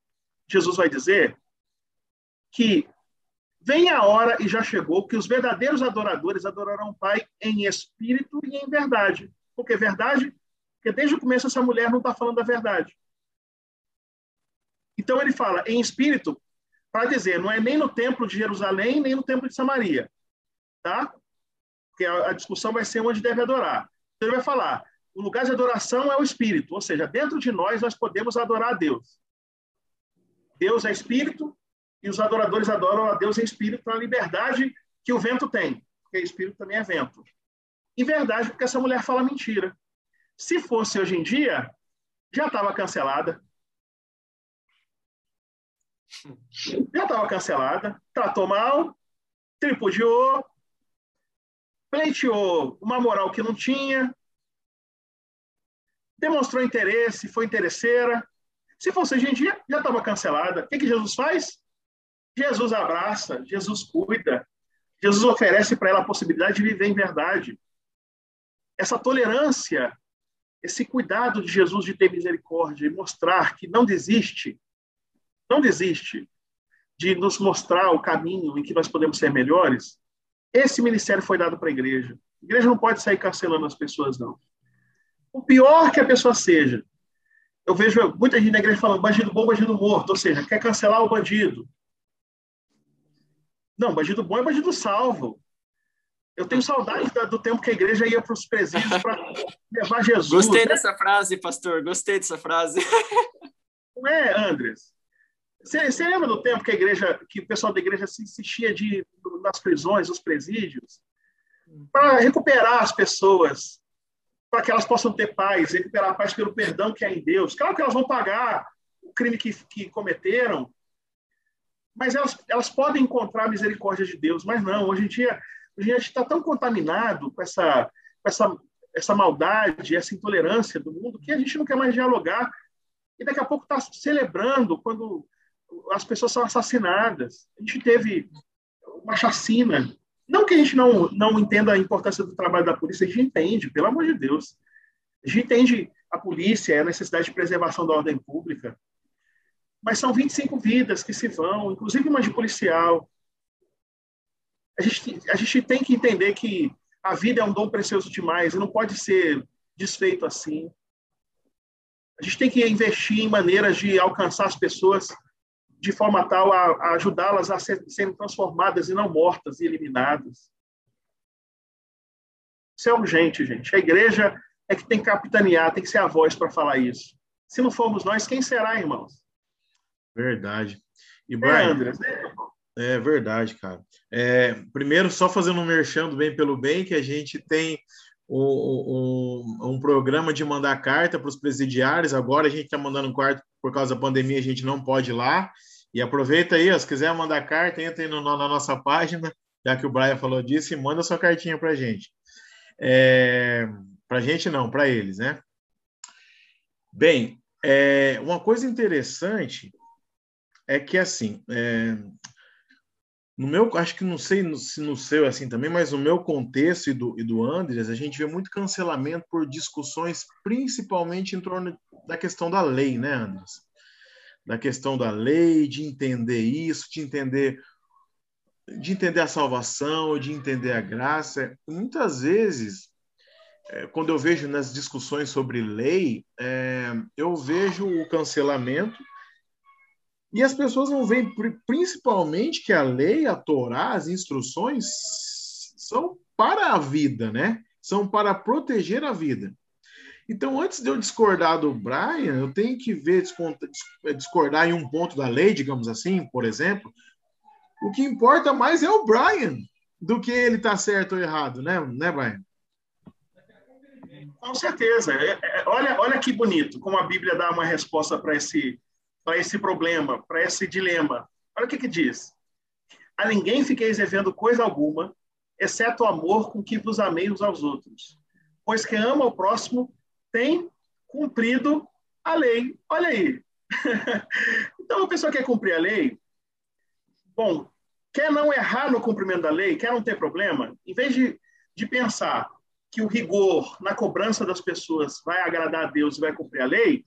Jesus vai dizer, que Vem a hora, e já chegou, que os verdadeiros adoradores adorarão o Pai em espírito e em verdade. Por que verdade? Porque desde o começo essa mulher não está falando a verdade. Então ele fala em espírito, para dizer, não é nem no templo de Jerusalém, nem no templo de Samaria. Tá? Porque a, discussão vai ser onde deve adorar. Então ele vai falar, o lugar de adoração é o espírito, ou seja, dentro de nós nós podemos adorar a Deus. Deus é espírito, e os adoradores adoram a Deus em espírito na liberdade que o vento tem, porque espírito também é vento. E verdade, porque essa mulher fala mentira. Se fosse hoje em dia, já estava cancelada. Já estava cancelada, tratou mal, tripudiou, pleiteou uma moral que não tinha, demonstrou interesse, foi interesseira. Se fosse hoje em dia, já estava cancelada. O que, que Jesus faz? Jesus abraça, Jesus cuida, Jesus oferece para ela a possibilidade de viver em verdade. Essa tolerância, esse cuidado de Jesus de ter misericórdia e mostrar que não desiste, não desiste de nos mostrar o caminho em que nós podemos ser melhores, esse ministério foi dado para a igreja. A igreja não pode sair cancelando as pessoas, não. O pior que a pessoa seja, eu vejo muita gente na igreja falando bandido bom, bandido morto, ou seja, quer cancelar o bandido, não, bandido bom é bandido salvo. Eu tenho saudade do tempo que a igreja ia para os presídios para levar Jesus. Gostei dessa frase, pastor. Gostei dessa frase. Não é, Andres? Você, você lembra do tempo que a igreja, que o pessoal da igreja se insistia de nas prisões, nos presídios, para recuperar as pessoas, para que elas possam ter paz, recuperar a paz pelo perdão que há em Deus. Claro que elas vão pagar o crime que, que cometeram, mas elas, elas podem encontrar a misericórdia de Deus, mas não. Hoje em dia, a gente está tão contaminado com essa, essa, essa maldade, essa intolerância do mundo, que a gente não quer mais dialogar. E daqui a pouco está celebrando quando as pessoas são assassinadas. A gente teve uma chacina. Não que a gente não, não entenda a importância do trabalho da polícia, a gente entende, pelo amor de Deus. A gente entende a polícia, a necessidade de preservação da ordem pública, mas são 25 vidas que se vão, inclusive uma de policial. A gente, a gente tem que entender que a vida é um dom precioso demais e não pode ser desfeito assim. A gente tem que investir em maneiras de alcançar as pessoas de forma tal a, a ajudá-las a ser, serem transformadas e não mortas e eliminadas. Isso é urgente, gente. A igreja é que tem que capitanear, tem que ser a voz para falar isso. Se não formos nós, quem será, irmãos? Verdade. E, é, Brian, é, é verdade, cara. É, primeiro, só fazendo um merchando bem pelo bem, que a gente tem um, um, programa de mandar carta para os presidiários. Agora a gente está mandando um quarto por causa da pandemia, a gente não pode ir lá. E aproveita aí, ó, se quiser mandar carta, entra aí no, na nossa página, já que o Brian falou disso, e manda sua cartinha para a gente. É, para a gente não, para eles, né? Bem, é, uma coisa interessante é que, assim, é, no meu, acho que não sei se no seu é assim também, mas no meu contexto e do, e do Andres, a gente vê muito cancelamento por discussões, principalmente em torno da questão da lei, né, Andres? Da questão da lei, de entender isso, de entender de entender a salvação, de entender a graça. Muitas vezes, é, quando eu vejo nas discussões sobre lei, é, eu vejo o cancelamento e as pessoas não veem, principalmente, que a lei, a Torá, as instruções são para a vida, né? São para proteger a vida. Então, antes de eu discordar do Brian, eu tenho que ver, discordar em um ponto da lei, digamos assim, por exemplo. O que importa mais é o Brian do que ele está certo ou errado, né, né Brian? Com certeza. É, é, olha, olha que bonito como a Bíblia dá uma resposta para esse para esse problema, para esse dilema. Olha o que, que diz. A ninguém fiqueis devendo coisa alguma, exceto o amor com que vos amei uns aos outros. Pois quem ama o próximo tem cumprido a lei. Olha aí. então, a pessoa quer cumprir a lei, bom, quer não errar no cumprimento da lei, quer não ter problema, em vez de, de pensar que o rigor na cobrança das pessoas vai agradar a Deus e vai cumprir a lei,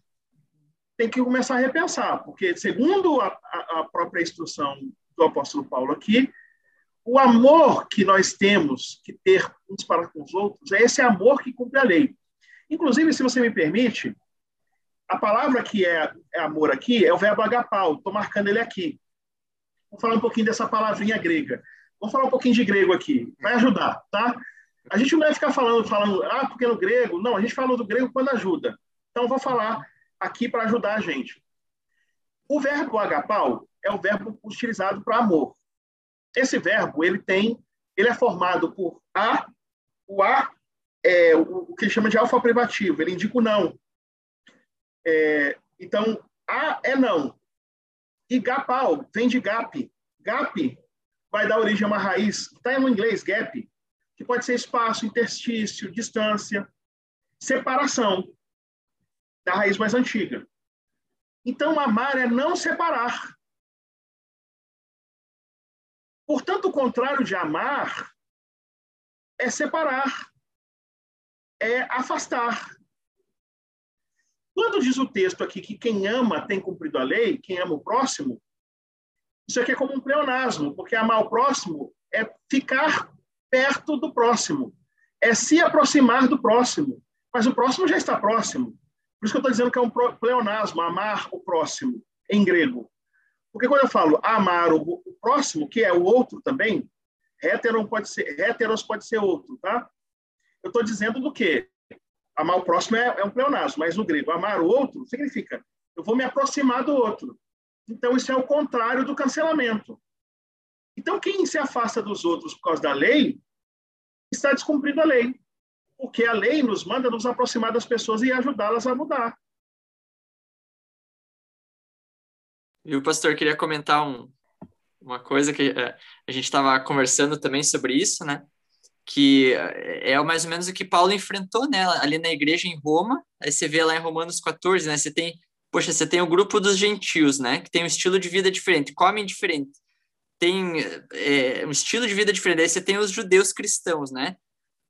tem que começar a repensar, porque, segundo a, a própria instrução do apóstolo Paulo aqui, o amor que nós temos que ter uns para com os outros é esse amor que cumpre a lei. Inclusive, se você me permite, a palavra que é, é amor aqui é o verbo agapau, estou marcando ele aqui. Vou falar um pouquinho dessa palavrinha grega. Vamos falar um pouquinho de grego aqui, vai ajudar, tá? A gente não vai ficar falando, falando, ah, porque no grego. Não, a gente fala do grego quando ajuda. Então, vou falar aqui para ajudar a gente. O verbo agapau é o verbo utilizado para amor. Esse verbo, ele tem, ele é formado por a, o a é o que chama de alfa privativo, ele indica o não. É, então, a é não. E gapau vem de gap. Gap vai dar origem a uma raiz, está no inglês, gap, que pode ser espaço, interstício, distância, separação da raiz mais antiga. Então, amar é não separar. Portanto, o contrário de amar é separar, é afastar. Quando diz o texto aqui que quem ama tem cumprido a lei, quem ama o próximo, isso aqui é como um pleonasmo, porque amar o próximo é ficar perto do próximo, é se aproximar do próximo, mas o próximo já está próximo. Por isso que eu estou dizendo que é um pleonasmo, amar o próximo, em grego. Porque quando eu falo amar o, próximo, que é o outro também, hétero pode ser, héteros pode ser outro, tá? Eu estou dizendo do quê? Amar o próximo é, é um pleonasmo, mas no grego, amar o outro significa eu vou me aproximar do outro. Então, isso é o contrário do cancelamento. Então, quem se afasta dos outros por causa da lei, está descumprindo a lei porque a lei nos manda nos aproximar das pessoas e ajudá-las a mudar. E o pastor queria comentar um, uma coisa que é, a gente estava conversando também sobre isso, né? Que é, é mais ou menos o que Paulo enfrentou, né? Ali na igreja em Roma. Aí você vê lá em Romanos 14, né? Você tem, poxa, você tem o grupo dos gentios, né? Que tem um estilo de vida diferente, comem diferente, tem é, um estilo de vida diferente. Aí você tem os judeus cristãos, né?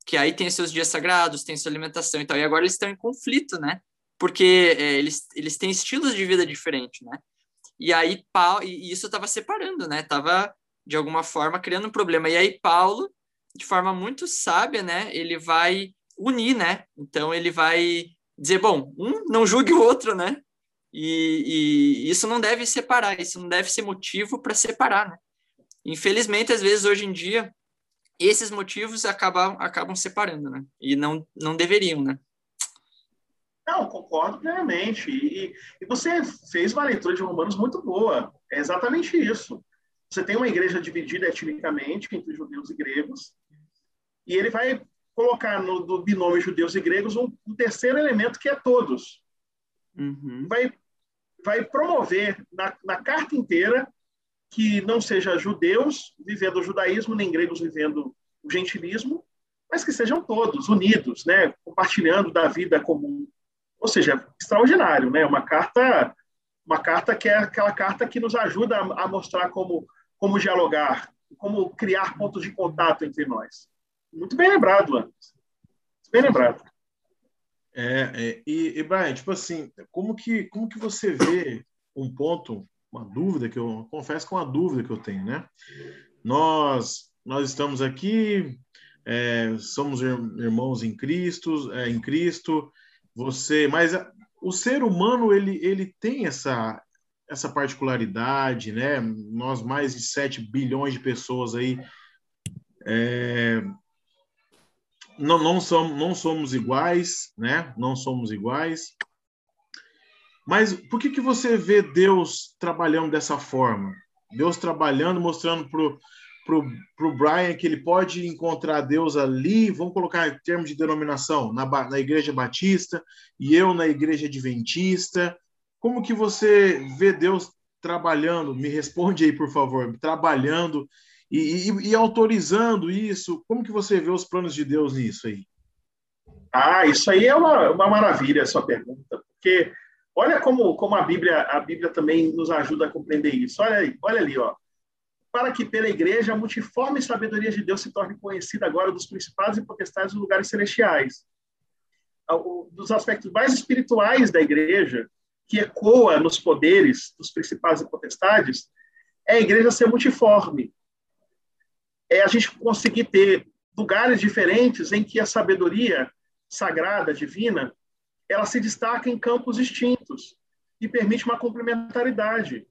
Que aí tem seus dias sagrados, tem sua alimentação e tal. E agora eles estão em conflito, né? Porque é, eles, eles têm estilos de vida diferentes, né? E aí Paulo, e isso estava separando, né? Tava de alguma forma criando um problema. E aí Paulo, de forma muito sábia, né? Ele vai unir, né? Então ele vai dizer, bom, um não julgue o outro, né? E, e isso não deve separar, isso não deve ser motivo para separar, né? Infelizmente, às vezes hoje em dia esses motivos acabam, acabam separando, né? E não, não deveriam, né? Não, concordo plenamente. E, e você fez uma leitura de Romanos muito boa. É exatamente isso. Você tem uma igreja dividida etnicamente entre judeus e gregos, e ele vai colocar no do binômio judeus e gregos um, um terceiro elemento que é todos. Uhum. Vai, vai promover na, na carta inteira que não seja judeus vivendo o judaísmo, nem gregos vivendo o gentilismo, mas que sejam todos unidos, né, compartilhando da vida comum. Ou seja, extraordinário, né? Uma carta, uma carta que é aquela carta que nos ajuda a, mostrar como como dialogar como criar pontos de contato entre nós. Muito bem lembrado, Anderson. Bem lembrado. É, é, e, e Brian, tipo assim, como que, como que você vê um ponto, uma dúvida que eu confesso que é uma dúvida que eu tenho, né? Nós nós estamos aqui, é, somos irmãos em Cristo, é, em Cristo. Você, mas o ser humano ele ele tem essa essa particularidade, né? Nós mais de 7 bilhões de pessoas aí é, não, não, somos, não somos iguais, né? Não somos iguais. Mas por que, que você vê Deus trabalhando dessa forma? Deus trabalhando, mostrando para o Brian que ele pode encontrar Deus ali, vamos colocar em termos de denominação, na, na Igreja Batista e eu na Igreja Adventista. Como que você vê Deus trabalhando? Me responde aí, por favor. Trabalhando e, e, e, autorizando isso, como que você vê os planos de Deus nisso aí? Ah, isso aí é uma, uma maravilha, a sua pergunta, porque olha como, como a Bíblia a Bíblia também nos ajuda a compreender isso. Olha aí, olha ali, ó. Para que pela igreja a multiforme sabedoria de Deus se torne conhecida agora dos principados e potestades dos lugares celestiais. Dos aspectos mais espirituais da igreja, que ecoa nos poderes dos principados e potestades, é a igreja ser multiforme é a gente conseguir ter lugares diferentes em que a sabedoria sagrada, divina, ela se destaca em campos distintos e permite uma complementaridade.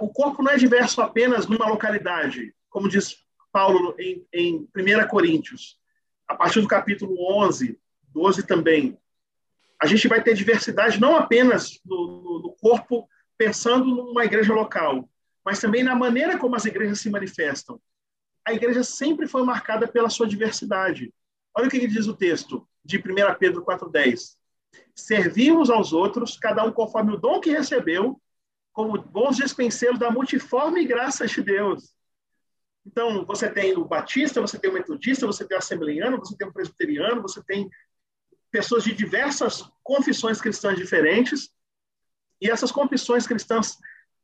O corpo não é diverso apenas numa localidade, como diz Paulo em, em 1 Coríntios, a partir do capítulo 11, 12 também. A gente vai ter diversidade não apenas no, no, corpo, pensando numa igreja local, mas também na maneira como as igrejas se manifestam a igreja sempre foi marcada pela sua diversidade. Olha o que diz o texto de 1 Pedro 4,10. Servimos aos outros, cada um conforme o dom que recebeu, como bons dispenseiros da multiforme graça de Deus. Então, você tem o batista, você tem o metodista, você tem o assembleiano, você tem o presbiteriano, você tem pessoas de diversas confissões cristãs diferentes, e essas confissões cristãs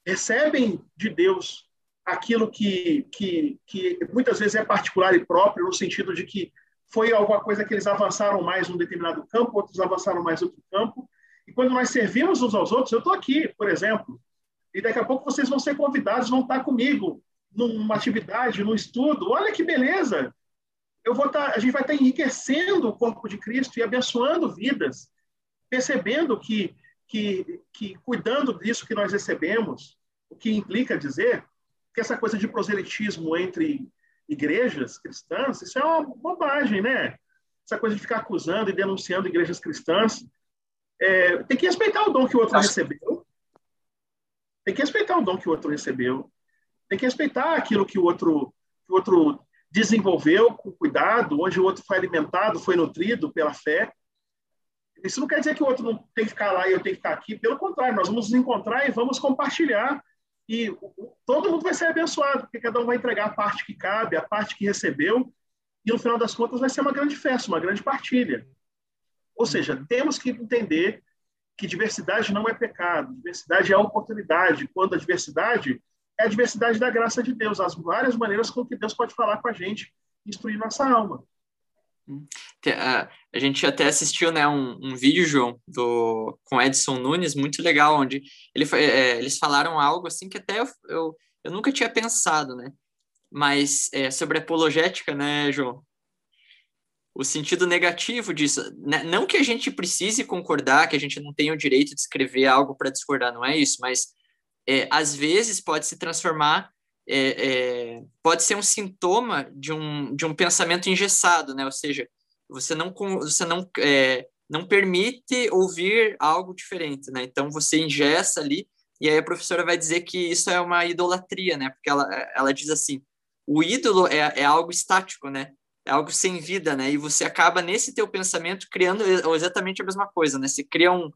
recebem de Deus aquilo que, que, que muitas vezes é particular e próprio, no sentido de que foi alguma coisa que eles avançaram mais num determinado campo, outros avançaram mais outro campo. E quando nós servimos uns aos outros, eu estou aqui, por exemplo, e daqui a pouco vocês vão ser convidados, vão estar comigo numa atividade, num estudo. Olha que beleza! Eu vou estar, a gente vai estar enriquecendo o corpo de Cristo e abençoando vidas, percebendo que, que, que cuidando disso que nós recebemos, o que implica dizer que essa coisa de proselitismo entre igrejas cristãs, isso é uma bobagem, né? Essa coisa de ficar acusando e denunciando igrejas cristãs. É, tem que respeitar o dom que o outro recebeu. Tem que respeitar o dom que o outro recebeu. Tem que respeitar aquilo que o outro, que o outro desenvolveu com cuidado, onde o outro foi alimentado, foi nutrido pela fé. Isso não quer dizer que o outro não tem que ficar lá e eu tenho que ficar aqui. Pelo contrário, nós vamos nos encontrar e vamos compartilhar e todo mundo vai ser abençoado, porque cada um vai entregar a parte que cabe, a parte que recebeu, e no final das contas vai ser uma grande festa, uma grande partilha. Ou seja, temos que entender que diversidade não é pecado, diversidade é oportunidade. Quando a diversidade é a diversidade da graça de Deus, as várias maneiras com que Deus pode falar com a gente, instruir nossa alma. A gente até assistiu né, um, um vídeo, João, do, com Edson Nunes, muito legal, onde ele, é, eles falaram algo assim que até eu, eu, eu nunca tinha pensado, né? Mas é, sobre apologética, né, João? O sentido negativo disso. Né? Não que a gente precise concordar, que a gente não tenha o direito de escrever algo para discordar, não é isso, mas é, às vezes pode se transformar é, é, pode ser um sintoma de um, de um pensamento engessado, né? Ou seja, você não, você não, é, não permite ouvir algo diferente, né? Então você ingessa ali e aí a professora vai dizer que isso é uma idolatria, né? Porque ela, ela diz assim, o ídolo é, é algo estático, né? É algo sem vida, né? E você acaba nesse teu pensamento criando exatamente a mesma coisa, né? Você cria um,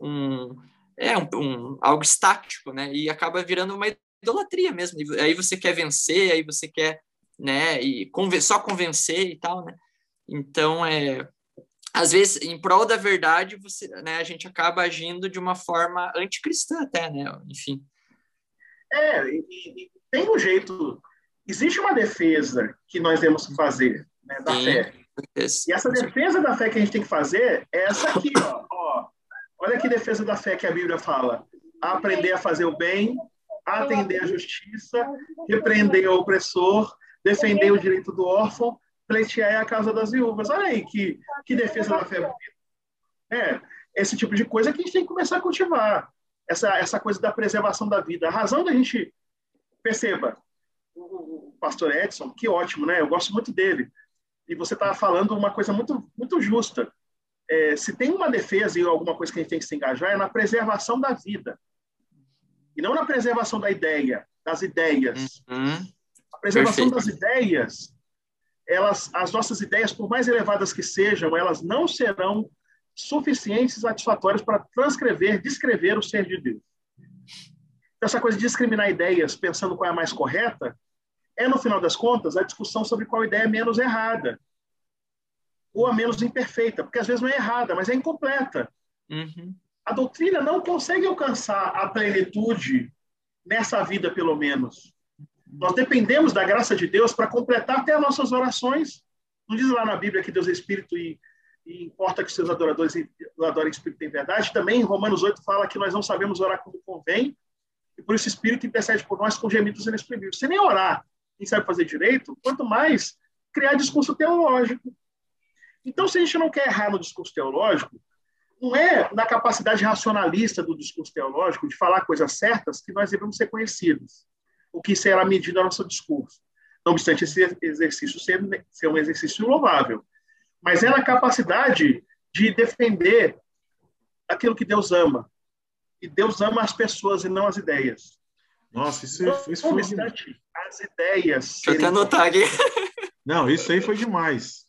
um é um, um, algo estático, né? E acaba virando uma idolatria mesmo. Aí você quer vencer, aí você quer, né, e conven só convencer e tal, né? Então, é, às vezes, em prol da verdade, você, né, a gente acaba agindo de uma forma anticristã até, né? Enfim. É, tem um jeito existe uma defesa que nós temos que fazer né, da Sim. fé. E essa defesa da fé que a gente tem que fazer é essa aqui, ó, ó. Olha que defesa da fé que a Bíblia fala. Aprender a fazer o bem, atender a justiça, repreender o opressor, defender o direito do órfão, pleitear a casa das viúvas. Olha aí que, que defesa da fé bonita. É, esse tipo de coisa que a gente tem que começar a cultivar. Essa, essa coisa da preservação da vida. A razão da gente. Perceba, o, pastor Edson, que ótimo, né? Eu gosto muito dele. E você está falando uma coisa muito, muito justa. É, se tem uma defesa e alguma coisa que a gente tem que se engajar, é na preservação da vida. E não na preservação da ideia, das ideias. Uhum. A preservação Perfeito. das ideias, elas, as nossas ideias, por mais elevadas que sejam, elas não serão suficientes e satisfatórias para transcrever, descrever o ser de Deus. Essa coisa de discriminar ideias pensando qual é a mais correta é, no final das contas, a discussão sobre qual ideia é menos errada ou a menos imperfeita, porque às vezes não é errada, mas é incompleta. Uhum. A doutrina não consegue alcançar a plenitude nessa vida, pelo menos. Nós dependemos da graça de Deus para completar até as nossas orações. Não diz lá na Bíblia que Deus é Espírito e e importa que seus adoradores adorem Espírito em verdade. Também, Romanos 8, fala que nós não sabemos orar como convém, e por isso o Espírito intercede por nós com gemidos inexprimíveis. Se nem orar, quem sabe fazer direito, quanto mais criar discurso teológico. Então, se a gente não quer errar no discurso teológico, não é na capacidade racionalista do discurso teológico de falar coisas certas que nós devemos ser conhecidos, o que será medido no nosso discurso. Não obstante esse exercício ser, ser um exercício louvável mas é na capacidade de defender aquilo que Deus ama. E Deus ama as pessoas e não as ideias. Nossa, isso, então, isso foi. As ideias. Deixa eu até anotar aqui. Não, isso aí foi demais.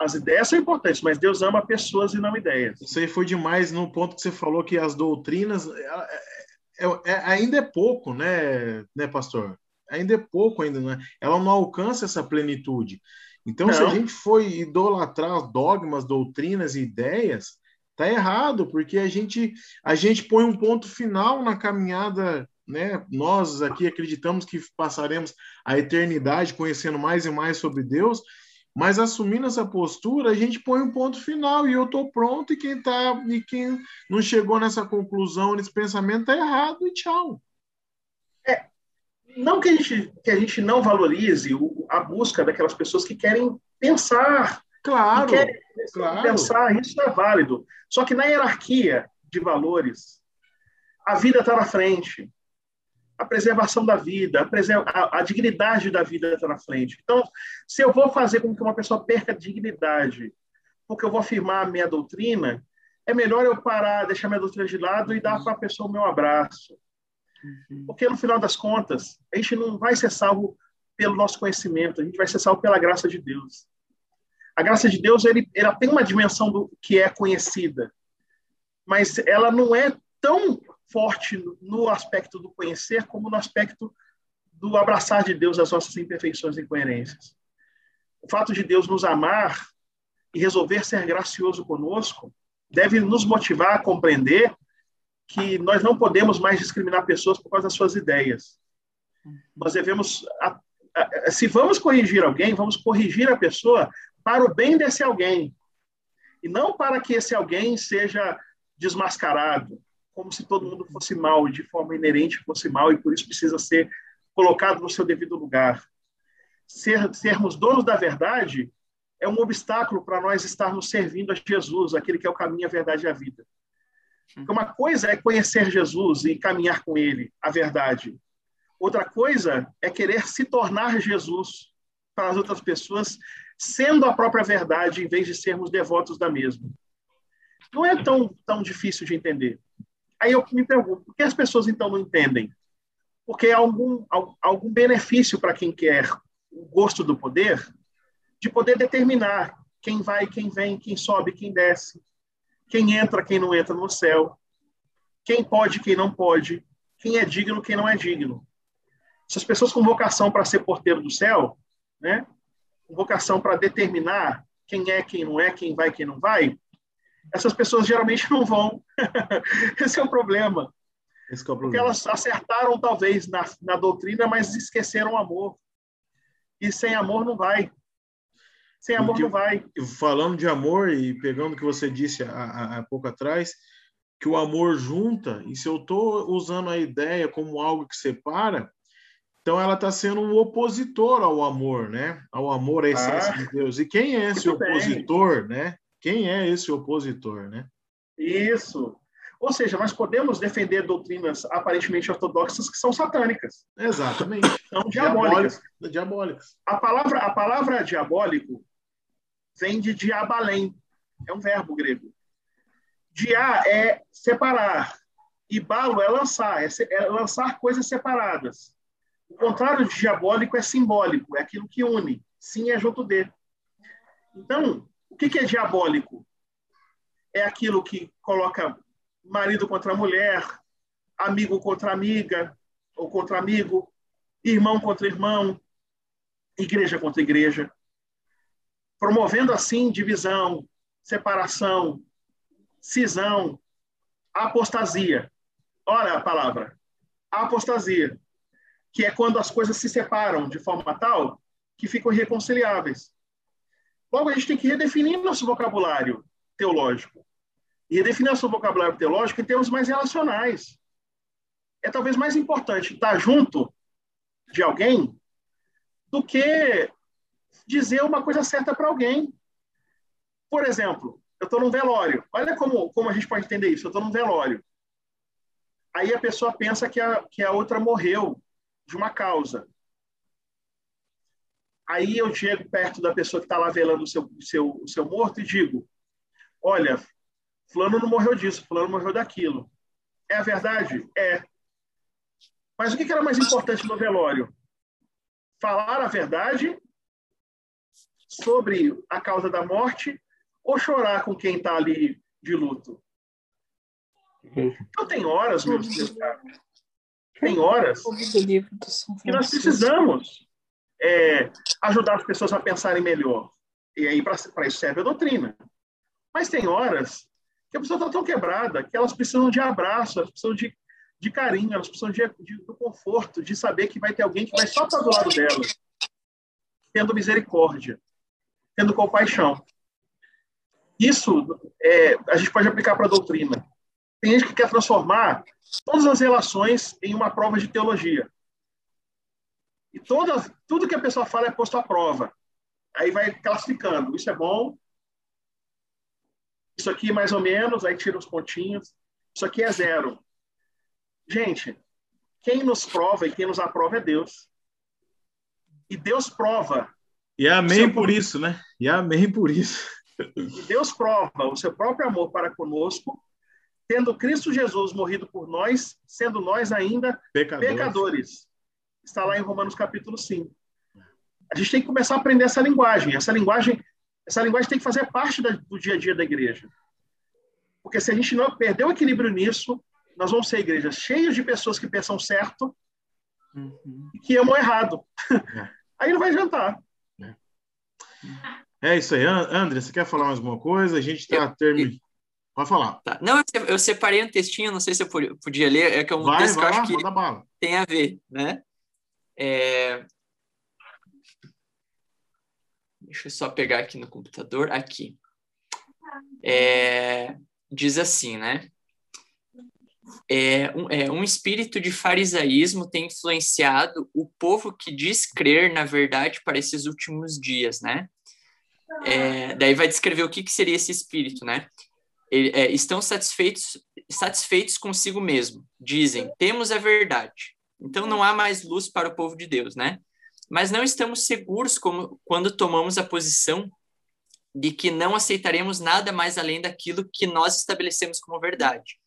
As ideias são importantes, mas Deus ama pessoas e não ideias. Isso aí foi demais no ponto que você falou que as doutrinas é, é, é, ainda é pouco, né, né, pastor? Ainda é pouco ainda, né? Ela não alcança essa plenitude. Então, Não. se a gente for idolatrar dogmas, doutrinas e ideias, tá errado, porque a gente a gente põe um ponto final na caminhada, né? Nós aqui acreditamos que passaremos a eternidade conhecendo mais e mais sobre Deus, mas assumindo essa postura, a gente põe um ponto final e eu estou pronto e quem tá e quem não chegou nessa conclusão, nesse pensamento tá errado e tchau. É, não que a gente, que a gente não valorize o, a busca daquelas pessoas que querem pensar. Claro, querem claro. pensar, isso é válido. Só que na hierarquia de valores, a vida está na frente. A preservação da vida, a, a, a dignidade da vida está na frente. Então, se eu vou fazer com que uma pessoa perca a dignidade, porque eu vou afirmar a minha doutrina, é melhor eu parar, deixar minha doutrina de lado e dar para a pessoa o meu abraço Uhum. Porque, no final das contas, a gente não vai ser salvo pelo nosso conhecimento, a gente vai ser salvo pela graça de Deus. A graça de Deus, ele, ela tem uma dimensão do que é conhecida, mas ela não é tão forte no aspecto do conhecer como no aspecto do abraçar de Deus as nossas imperfeições e incoerências. O fato de Deus nos amar e resolver ser gracioso conosco deve nos motivar a compreender que nós não podemos mais discriminar pessoas por causa das suas ideias. Nós devemos, se vamos corrigir alguém, vamos corrigir a pessoa para o bem desse alguém, e não para que esse alguém seja desmascarado, como se todo mundo fosse mal, de forma inerente fosse mal, e por isso precisa ser colocado no seu devido lugar. Ser, sermos donos da verdade é um obstáculo para nós estarmos servindo a Jesus, aquele que é o caminho, a verdade e a vida. Porque uma coisa é conhecer Jesus e caminhar com ele, a verdade. Outra coisa é querer se tornar Jesus para as outras pessoas, sendo a própria verdade, em vez de sermos devotos da mesma. Não é tão, tão difícil de entender. Aí eu me pergunto, por que as pessoas então não entendem? Porque há algum, algum benefício para quem quer o gosto do poder de poder determinar quem vai, quem vem, quem sobe, quem desce, quem entra, quem não entra no céu, quem pode, quem não pode, quem é digno, quem não é digno. Essas pessoas com vocação para ser porteiro do céu, né? Com vocação para determinar quem é, quem não é, quem vai, quem não vai, essas pessoas geralmente não vão. Esse é o problema. Esse é o problema. Porque elas acertaram, talvez, na, na doutrina, mas esqueceram o amor. E sem amor não vai. Sem amor Porque, não vai. Falando de amor e pegando o que você disse há, há pouco atrás, que o amor junta, e se eu estou usando a ideia como algo que separa, então ela está sendo um opositor ao amor, né? Ao amor à essência ah, de Deus. E quem é esse opositor, bem. né? Quem é esse opositor, né? Isso. Ou seja, nós podemos defender doutrinas aparentemente ortodoxas que são satânicas. Exatamente. São diabólicas. diabólicas. A palavra, a palavra diabólico vem de diabalém. É um verbo grego. Dia é separar. E balo é lançar. É, é lançar coisas separadas. O contrário de diabólico é simbólico. É aquilo que une. Sim é junto de. Então, o que é diabólico? É aquilo que coloca marido contra mulher, amigo contra amiga ou contra amigo, irmão contra irmão, igreja contra igreja, promovendo assim divisão, separação, cisão, apostasia. Olha a palavra, apostasia, que é quando as coisas se separam de forma tal que ficam irreconciliáveis. Logo, a gente tem que redefinir nosso vocabulário teológico e redefinir nosso vocabulário teológico em termos mais relacionais. É talvez mais importante estar junto de alguém do que dizer uma coisa certa para alguém. Por exemplo, eu estou num velório. Olha como, como a gente pode entender isso. Eu estou num velório. Aí a pessoa pensa que a, que a outra morreu de uma causa. Aí eu chego perto da pessoa que está lá velando o seu, seu, o seu morto e digo: Olha, Fulano não morreu disso, Fulano morreu daquilo. É a verdade? É. Mas o que era mais importante no velório? Falar a verdade sobre a causa da morte ou chorar com quem está ali de luto? Então tem horas, meus, meus caros, tem horas que nós precisamos é, ajudar as pessoas a pensarem melhor. E aí, para isso serve a doutrina. Mas tem horas que a pessoa está tão quebrada que elas precisam de abraço, elas precisam de, de carinho, elas precisam de, de, do conforto, de saber que vai ter alguém que vai só estar do lado delas, tendo misericórdia, tendo compaixão. Isso é, a gente pode aplicar para a doutrina. Tem gente que quer transformar todas as relações em uma prova de teologia. E toda, tudo que a pessoa fala é posto à prova. Aí vai classificando. Isso é bom, isso aqui mais ou menos, aí tira os pontinhos. Isso aqui é zero. Gente, quem nos prova e quem nos aprova é Deus. E Deus prova. E amém por isso, né? E amém por isso. E Deus prova o seu próprio amor para conosco, tendo Cristo Jesus morrido por nós, sendo nós ainda pecadores. pecadores. Está lá em Romanos capítulo 5. A gente tem que começar a aprender essa linguagem. Essa linguagem essa linguagem tem que fazer parte da, do dia a dia da igreja. Porque se a gente não perder o equilíbrio nisso, nós vamos ser igrejas cheias de pessoas que pensam certo uhum. e que amam errado. É. Aí não vai adiantar. É. é. isso aí. André, você quer falar mais alguma coisa? A gente está terminando. Pode falar. Tá. Não, eu separei um textinho, não sei se eu podia ler, é que é um vai, texto vai que eu acho que tem a ver, né? É, Deixa eu só pegar aqui no computador. Aqui. É, diz assim, né? É um, é, um espírito de farisaísmo tem influenciado o povo que diz crer na verdade para esses últimos dias, né? É, daí vai descrever o que, que seria esse espírito, né? É, estão satisfeitos, satisfeitos consigo mesmo. Dizem, temos a verdade. Então não há mais luz para o povo de Deus, né? mas não estamos seguros como quando tomamos a posição de que não aceitaremos nada mais além daquilo que nós estabelecemos como verdade.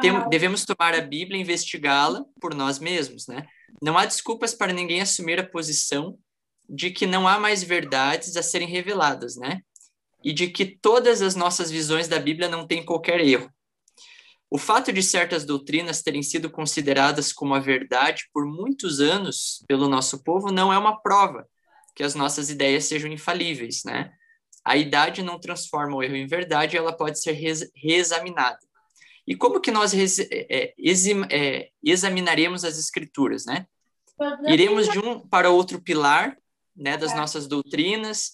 Tem, devemos tomar a Bíblia e investigá-la por nós mesmos, né? Não há desculpas para ninguém assumir a posição de que não há mais verdades a serem reveladas, né? E de que todas as nossas visões da Bíblia não têm qualquer erro. O fato de certas doutrinas terem sido consideradas como a verdade por muitos anos pelo nosso povo não é uma prova que as nossas ideias sejam infalíveis, né? A idade não transforma o erro em verdade, ela pode ser reexaminada. E como que nós é, é, examinaremos as escrituras, né? Iremos de um para outro pilar né, das nossas doutrinas,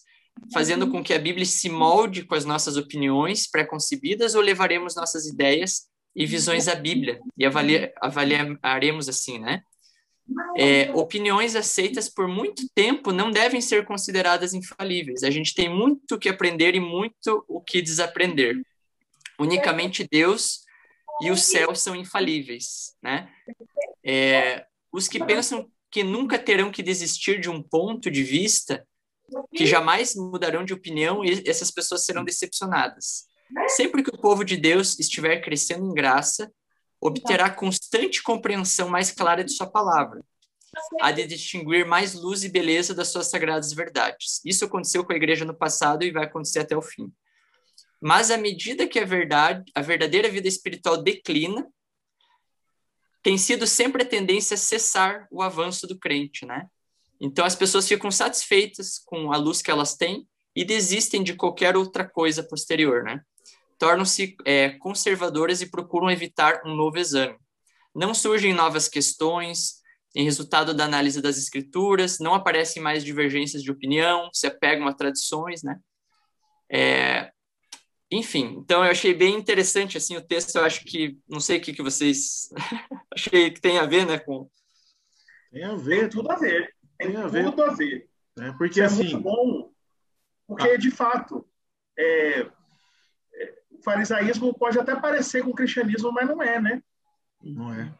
fazendo com que a Bíblia se molde com as nossas opiniões pré-concebidas ou levaremos nossas ideias e visões à Bíblia e avalia, avaliaremos assim, né? É, opiniões aceitas por muito tempo não devem ser consideradas infalíveis. A gente tem muito o que aprender e muito o que desaprender. Unicamente Deus e o céu são infalíveis, né? É, os que pensam que nunca terão que desistir de um ponto de vista, que jamais mudarão de opinião, essas pessoas serão decepcionadas. Sempre que o povo de Deus estiver crescendo em graça, obterá constante compreensão mais clara de sua palavra, a de distinguir mais luz e beleza das suas sagradas verdades. Isso aconteceu com a igreja no passado e vai acontecer até o fim. Mas à medida que a verdade, a verdadeira vida espiritual declina, tem sido sempre a tendência a cessar o avanço do crente, né? Então as pessoas ficam satisfeitas com a luz que elas têm e desistem de qualquer outra coisa posterior, né? Tornam-se é, conservadoras e procuram evitar um novo exame. Não surgem novas questões em resultado da análise das escrituras, não aparecem mais divergências de opinião, se apegam a tradições, né? É, enfim, então eu achei bem interessante assim o texto. Eu acho que não sei o que, que vocês achei que tem a ver, né? Com tem a ver, tem tudo a ver, tem, tem a ver. tudo a ver. É porque Isso é assim, é muito bom, porque ah. de fato é, farisaísmo pode até parecer com o cristianismo, mas não é, né? Não é.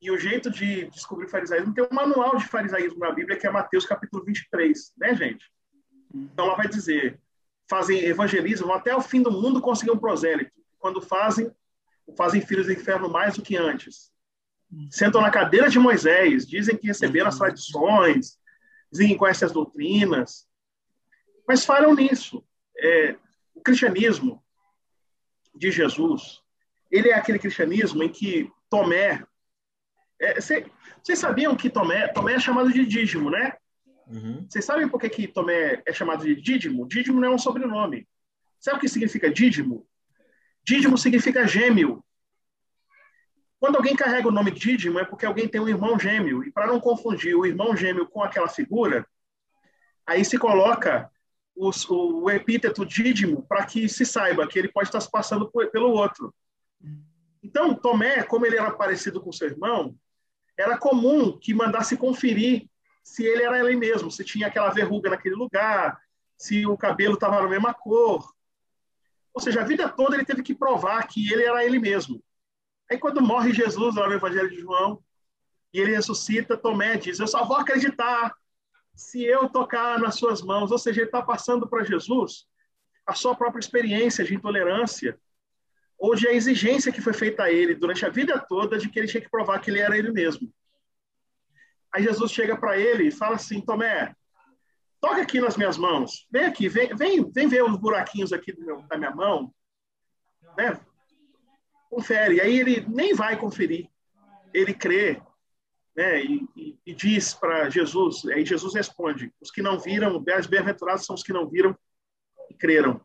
E o jeito de descobrir farisaísmo tem um manual de farisaísmo na Bíblia, que é Mateus capítulo 23, né, gente? Então ela vai dizer: fazem evangelismo até o fim do mundo conseguir um prosélito. Quando fazem, fazem filhos do inferno mais do que antes. Sentam na cadeira de Moisés, dizem que receberam as tradições, dizem que conhecem as doutrinas, mas falham nisso. É, o cristianismo de Jesus, ele é aquele cristianismo em que Tomé. É, cê, vocês sabiam que Tomé, Tomé é chamado de Dídimo, né? Uhum. Vocês sabem por que, que Tomé é chamado de Dídimo? Dídimo não é um sobrenome. Sabe o que significa Dídimo? Dídimo significa gêmeo. Quando alguém carrega o nome Dídimo é porque alguém tem um irmão gêmeo. E para não confundir o irmão gêmeo com aquela figura, aí se coloca o, epíteto dídimo para que se saiba que ele pode estar se passando por, pelo outro. Então, Tomé, como ele era parecido com seu irmão, era comum que mandasse conferir se ele era ele mesmo, se tinha aquela verruga naquele lugar, se o cabelo estava na mesma cor. Ou seja, a vida toda ele teve que provar que ele era ele mesmo. Aí, quando morre Jesus lá no Evangelho de João, e ele ressuscita, Tomé diz: Eu só vou acreditar se eu tocar nas suas mãos. Ou seja, ele está passando para Jesus a sua própria experiência de intolerância ou de a exigência que foi feita a ele durante a vida toda de que ele tinha que provar que ele era ele mesmo. Aí Jesus chega para ele e fala assim: Tomé, toca aqui nas minhas mãos. Vem aqui, vem, vem, vem ver os buraquinhos aqui meu, da minha mão. Né? Confere. Aí ele nem vai conferir. Ele crê né, e, e, diz para Jesus, aí Jesus responde: os que não viram, os bem-aventurados são os que não viram e creram.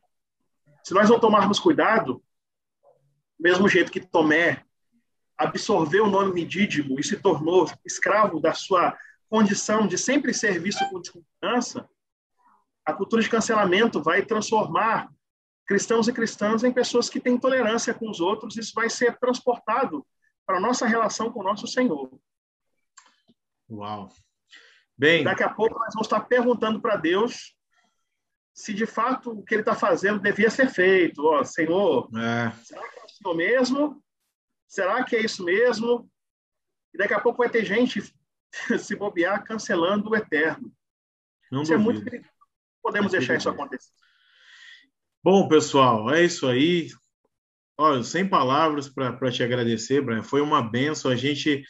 Se nós não tomarmos cuidado, mesmo jeito que Tomé absorveu o nome Dídimo e se tornou escravo da sua condição de sempre ser visto com desconfiança, a cultura de cancelamento vai transformar cristãos e cristãs em pessoas que têm intolerância com os outros, isso vai ser transportado para a nossa relação com o nosso Senhor. Uau. Bem. Daqui a pouco nós vamos estar perguntando para Deus se de fato o que ele está fazendo devia ser feito. Ó, Senhor, é. será que é o Senhor mesmo? Será que é isso mesmo? E daqui a pouco vai ter gente se bobear cancelando o eterno. Não isso duvido. é muito perigoso. Podemos deixar isso acontecer. Bom, pessoal, é isso aí. Olha, sem palavras para te agradecer, Brian. Foi uma benção. A gente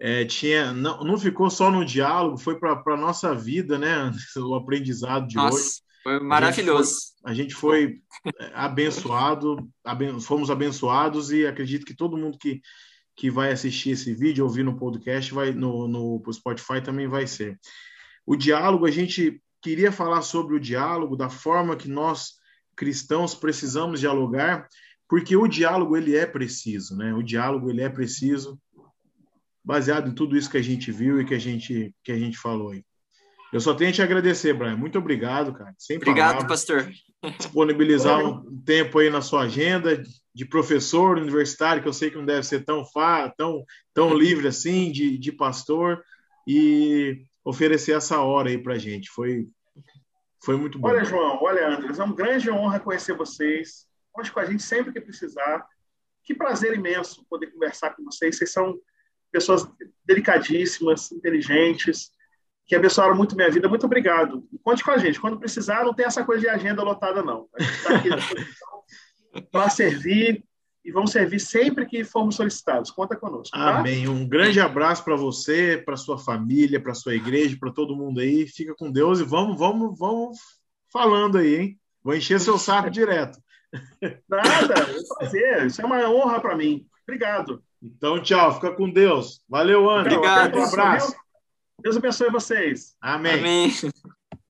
é, tinha não, não ficou só no diálogo, foi para a nossa vida, né? O aprendizado de Nossa, hoje. Foi maravilhoso. A gente foi, a gente foi é, abençoado, aben, fomos abençoados e acredito que todo mundo que, que vai assistir esse vídeo, ouvir no podcast, vai no, no Spotify também vai ser. O diálogo, a gente queria falar sobre o diálogo, da forma que nós cristãos precisamos dialogar, porque o diálogo ele é preciso, né? O diálogo ele é preciso baseado em tudo isso que a gente viu e que a gente, que a gente falou aí. Eu só tenho a te agradecer, Brian. Muito obrigado, cara. Sem obrigado, palavras. pastor. Disponibilizar um tempo aí na sua agenda de professor universitário, que eu sei que não deve ser tão fácil, tão, tão livre assim, de, de pastor, e oferecer essa hora aí para gente. Foi, foi muito bom. Olha, João, olha, Andres, é uma grande honra conhecer vocês. Conte com a gente sempre que precisar. Que prazer imenso poder conversar com vocês. Vocês são pessoas delicadíssimas, inteligentes, que abençoaram muito minha vida. Muito obrigado. E conte com a gente. Quando precisar, não tem essa coisa de agenda lotada, não. A gente está aqui para servir e vamos servir sempre que formos solicitados. Conta conosco. Tá? Amém. Um grande abraço para você, para sua família, para sua igreja, para todo mundo aí. Fica com Deus e vamos, vamos, vamos falando aí, hein? Vou encher seu saco direto. Nada, vou fazer. Isso é uma honra para mim. Obrigado. Então, tchau. Fica com Deus. Valeu, André. Obrigado. Um abraço. Deus abençoe vocês. Amém. Amém.